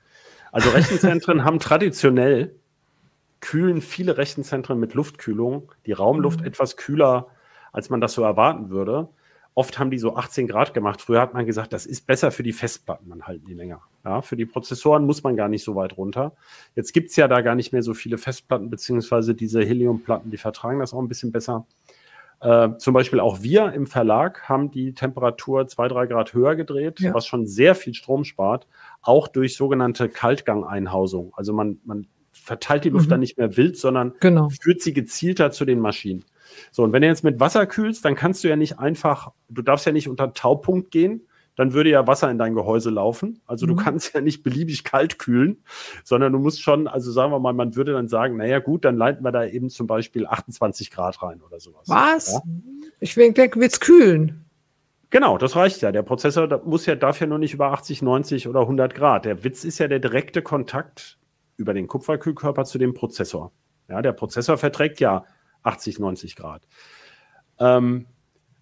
Also Rechenzentren haben traditionell kühlen viele Rechenzentren mit Luftkühlung, die Raumluft mhm. etwas kühler, als man das so erwarten würde. Oft haben die so 18 Grad gemacht. Früher hat man gesagt, das ist besser für die Festplatten, dann halten die länger. Ja, für die Prozessoren muss man gar nicht so weit runter. Jetzt gibt es ja da gar nicht mehr so viele Festplatten, beziehungsweise diese Heliumplatten, die vertragen das auch ein bisschen besser. Äh, zum Beispiel auch wir im Verlag haben die Temperatur zwei, drei Grad höher gedreht, ja. was schon sehr viel Strom spart, auch durch sogenannte Kaltgang-Einhausung. Also man, man verteilt die Luft mhm. dann nicht mehr wild, sondern genau. führt sie gezielter zu den Maschinen. So, und wenn du jetzt mit Wasser kühlst, dann kannst du ja nicht einfach, du darfst ja nicht unter Taupunkt gehen, dann würde ja Wasser in dein Gehäuse laufen. Also du mhm. kannst ja nicht beliebig kalt kühlen, sondern du musst schon, also sagen wir mal, man würde dann sagen, naja gut, dann leiten wir da eben zum Beispiel 28 Grad rein oder sowas. Was? Ja? Ich denke, wird's kühlen. Genau, das reicht ja. Der Prozessor muss ja, darf ja nur nicht über 80, 90 oder 100 Grad. Der Witz ist ja der direkte Kontakt über den Kupferkühlkörper zu dem Prozessor. Ja, der Prozessor verträgt ja 80, 90 Grad. Ähm,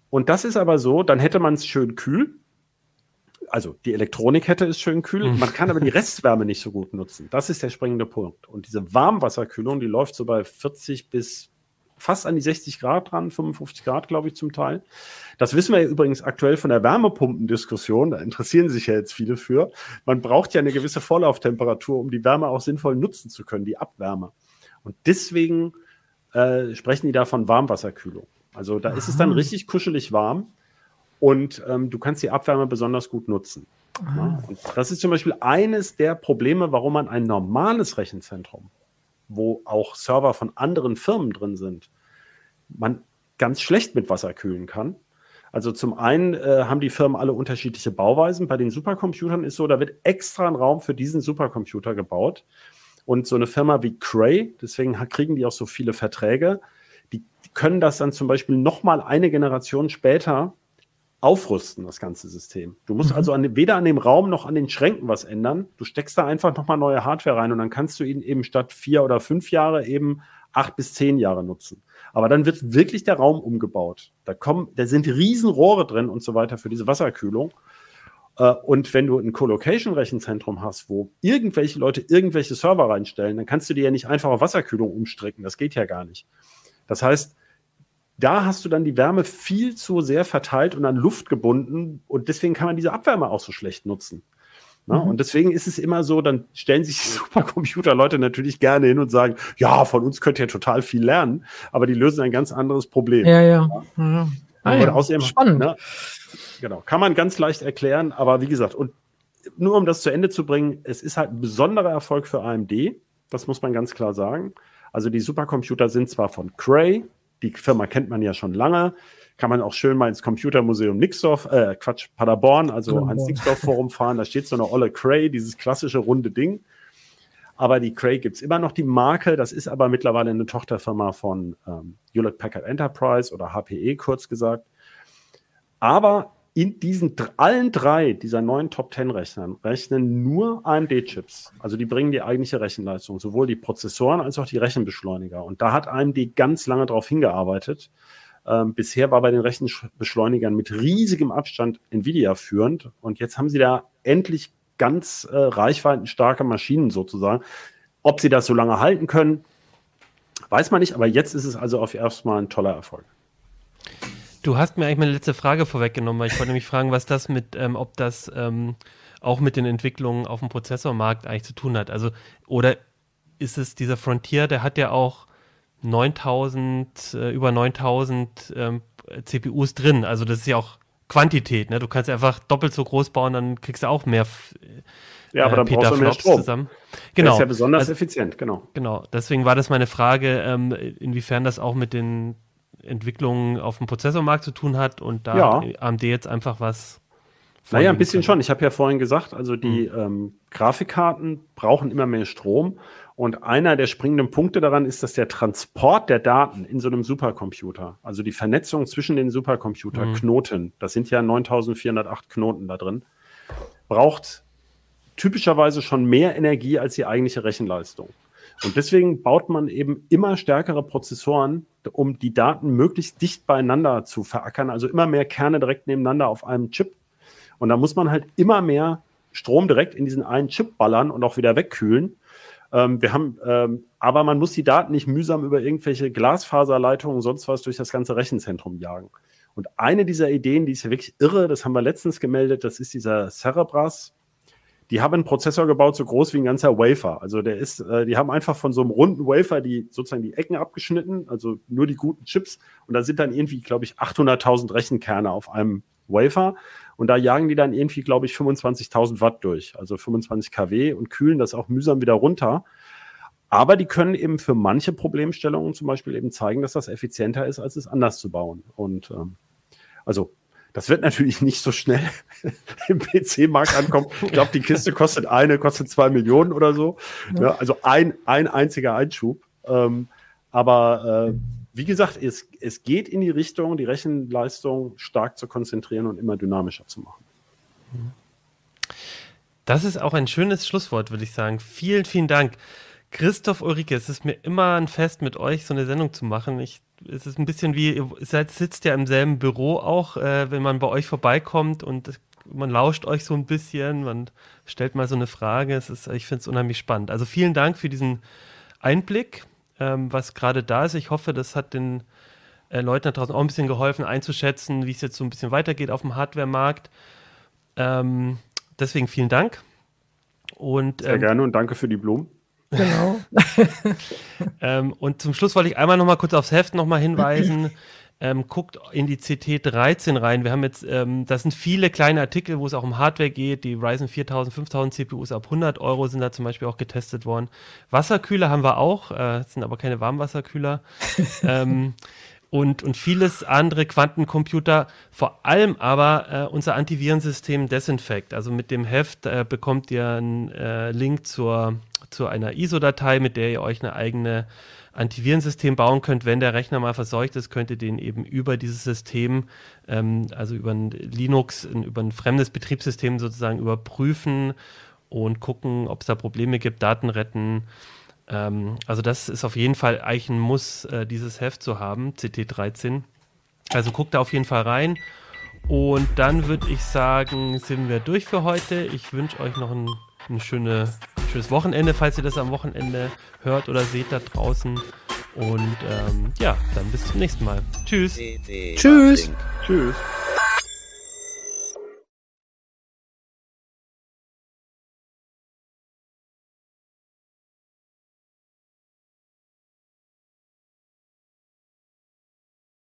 und das ist aber so, dann hätte man es schön kühl. Also die Elektronik hätte es schön kühl. Mhm. Man kann aber die Restwärme nicht so gut nutzen. Das ist der springende Punkt. Und diese Warmwasserkühlung, die läuft so bei 40 bis fast an die 60 Grad dran, 55 Grad, glaube ich, zum Teil. Das wissen wir ja übrigens aktuell von der Wärmepumpendiskussion. Da interessieren sich ja jetzt viele für. Man braucht ja eine gewisse Vorlauftemperatur, um die Wärme auch sinnvoll nutzen zu können, die Abwärme. Und deswegen äh, sprechen die da von Warmwasserkühlung. Also da Aha. ist es dann richtig kuschelig warm und ähm, du kannst die Abwärme besonders gut nutzen. Ja, und das ist zum Beispiel eines der Probleme, warum man ein normales Rechenzentrum, wo auch Server von anderen Firmen drin sind, man ganz schlecht mit Wasser kühlen kann. Also zum einen äh, haben die Firmen alle unterschiedliche Bauweisen. Bei den Supercomputern ist so, da wird extra ein Raum für diesen Supercomputer gebaut. Und so eine Firma wie Cray, deswegen kriegen die auch so viele Verträge, die können das dann zum Beispiel nochmal eine Generation später aufrüsten, das ganze System. Du musst mhm. also an, weder an dem Raum noch an den Schränken was ändern. Du steckst da einfach nochmal neue Hardware rein und dann kannst du ihn eben statt vier oder fünf Jahre eben acht bis zehn Jahre nutzen. Aber dann wird wirklich der Raum umgebaut. Da kommen, da sind Riesenrohre drin und so weiter für diese Wasserkühlung. Äh, und wenn du ein Colocation-Rechenzentrum hast, wo irgendwelche Leute irgendwelche Server reinstellen, dann kannst du dir ja nicht einfach auf Wasserkühlung umstricken. Das geht ja gar nicht. Das heißt, da hast du dann die Wärme viel zu sehr verteilt und an Luft gebunden und deswegen kann man diese Abwärme auch so schlecht nutzen. Ne? Mhm. Und deswegen ist es immer so, dann stellen sich Supercomputer-Leute natürlich gerne hin und sagen, ja, von uns könnt ihr total viel lernen, aber die lösen ein ganz anderes Problem. Ja, ja. ja. Ah, ja. Außerdem, Spannend. Ne, genau, kann man ganz leicht erklären, aber wie gesagt, und nur um das zu Ende zu bringen, es ist halt ein besonderer Erfolg für AMD, das muss man ganz klar sagen. Also die Supercomputer sind zwar von Cray, die Firma kennt man ja schon lange, kann man auch schön mal ins Computermuseum Nixdorf, äh, Quatsch, Paderborn, also Paderborn. ans Nixdorf-Forum fahren, da steht so eine olle Cray, dieses klassische runde Ding. Aber die Cray gibt es immer noch die Marke, das ist aber mittlerweile eine Tochterfirma von ähm, Hewlett Packard Enterprise oder HPE kurz gesagt. Aber in diesen allen drei dieser neuen Top 10 Rechnern rechnen nur AMD-Chips. Also die bringen die eigentliche Rechenleistung, sowohl die Prozessoren als auch die Rechenbeschleuniger. Und da hat AMD ganz lange darauf hingearbeitet. Ähm, bisher war bei den Rechenbeschleunigern mit riesigem Abstand Nvidia führend. Und jetzt haben sie da endlich ganz äh, reichweitenstarke Maschinen sozusagen. Ob sie das so lange halten können, weiß man nicht. Aber jetzt ist es also auf erstmal ein toller Erfolg. Du hast mir eigentlich meine letzte Frage vorweggenommen, weil ich wollte nämlich fragen, was das mit, ähm, ob das ähm, auch mit den Entwicklungen auf dem Prozessormarkt eigentlich zu tun hat. Also, oder ist es dieser Frontier, der hat ja auch 9000, äh, über 9000 ähm, CPUs drin. Also, das ist ja auch Quantität, ne? Du kannst einfach doppelt so groß bauen, dann kriegst du auch mehr. Äh, ja, aber dann Peter brauchst du mehr Strom. zusammen. Genau. Das ist ja besonders also, effizient, genau. Genau. Deswegen war das meine Frage, ähm, inwiefern das auch mit den Entwicklungen auf dem Prozessormarkt zu tun hat und da ja. hat AMD jetzt einfach was. Naja, ein bisschen schon. Ich habe ja vorhin gesagt, also die mhm. ähm, Grafikkarten brauchen immer mehr Strom. Und einer der springenden Punkte daran ist, dass der Transport der Daten in so einem Supercomputer, also die Vernetzung zwischen den Supercomputerknoten, mhm. das sind ja 9408 Knoten da drin, braucht typischerweise schon mehr Energie als die eigentliche Rechenleistung. Und deswegen baut man eben immer stärkere Prozessoren, um die Daten möglichst dicht beieinander zu verackern, also immer mehr Kerne direkt nebeneinander auf einem Chip. Und da muss man halt immer mehr Strom direkt in diesen einen Chip ballern und auch wieder wegkühlen. Ähm, wir haben, ähm, aber man muss die Daten nicht mühsam über irgendwelche Glasfaserleitungen, sonst was durch das ganze Rechenzentrum jagen. Und eine dieser Ideen, die ist ja wirklich irre, das haben wir letztens gemeldet, das ist dieser Cerebras die haben einen Prozessor gebaut, so groß wie ein ganzer Wafer. Also der ist, äh, die haben einfach von so einem runden Wafer die sozusagen die Ecken abgeschnitten, also nur die guten Chips. Und da sind dann irgendwie, glaube ich, 800.000 Rechenkerne auf einem Wafer. Und da jagen die dann irgendwie, glaube ich, 25.000 Watt durch, also 25 kW und kühlen das auch mühsam wieder runter. Aber die können eben für manche Problemstellungen zum Beispiel eben zeigen, dass das effizienter ist, als es anders zu bauen. Und ähm, also Das wird natürlich nicht so schnell im PC-Markt ankommen. Ich glaube, die Kiste kostet eine, kostet zwei Millionen oder so. Ja, also ein, ein einziger Einschub. Ähm, aber äh, wie gesagt, es, es geht in die Richtung, die Rechenleistung stark zu konzentrieren und immer dynamischer zu machen. Das ist auch ein schönes Schlusswort, würde ich sagen. Vielen, vielen Dank. Christoph Ulrike, es ist mir immer ein Fest, mit euch so eine Sendung zu machen. Ich, es ist ein bisschen wie, ihr seid, sitzt ja im selben Büro auch, äh, wenn man bei euch vorbeikommt und man lauscht euch so ein bisschen, man stellt mal so eine Frage. Es ist, ich finde es unheimlich spannend. Also vielen Dank für diesen Einblick, ähm, was gerade da ist. Ich hoffe, das hat den äh, Leuten da draußen auch ein bisschen geholfen, einzuschätzen, wie es jetzt so ein bisschen weitergeht auf dem Hardware-Markt. Ähm, deswegen vielen Dank. Und, Sehr ähm, gerne und danke für die Blumen. Genau. ähm, und zum Schluss wollte ich einmal noch mal kurz aufs Heft noch mal hinweisen. Ähm, guckt in die CT 13 rein. Wir haben jetzt, ähm, das sind viele kleine Artikel, wo es auch um Hardware geht. Die Ryzen 4000, 5000 CPUs ab 100 Euro sind da zum Beispiel auch getestet worden. Wasserkühler haben wir auch, äh, sind aber keine Warmwasserkühler. ähm, und, und vieles andere Quantencomputer, vor allem aber äh, unser Antivirensystem Desinfect. Also mit dem Heft äh, bekommt ihr einen äh, Link zur, zu einer ISO-Datei, mit der ihr euch eine eigene Antivirensystem bauen könnt. Wenn der Rechner mal verseucht ist, könnt ihr den eben über dieses System, ähm, also über ein Linux, über ein fremdes Betriebssystem sozusagen überprüfen und gucken, ob es da Probleme gibt, Daten retten ähm, also das ist auf jeden Fall eigentlich ein Muss, äh, dieses Heft zu haben, CT13. Also guckt da auf jeden Fall rein. Und dann würde ich sagen, sind wir durch für heute. Ich wünsche euch noch ein, ein, schöne, schönes Wochenende, falls ihr das am Wochenende hört oder seht da draußen. Und ähm, ja, dann bis zum nächsten Mal. Tschüss. Tschüss. Tschüss.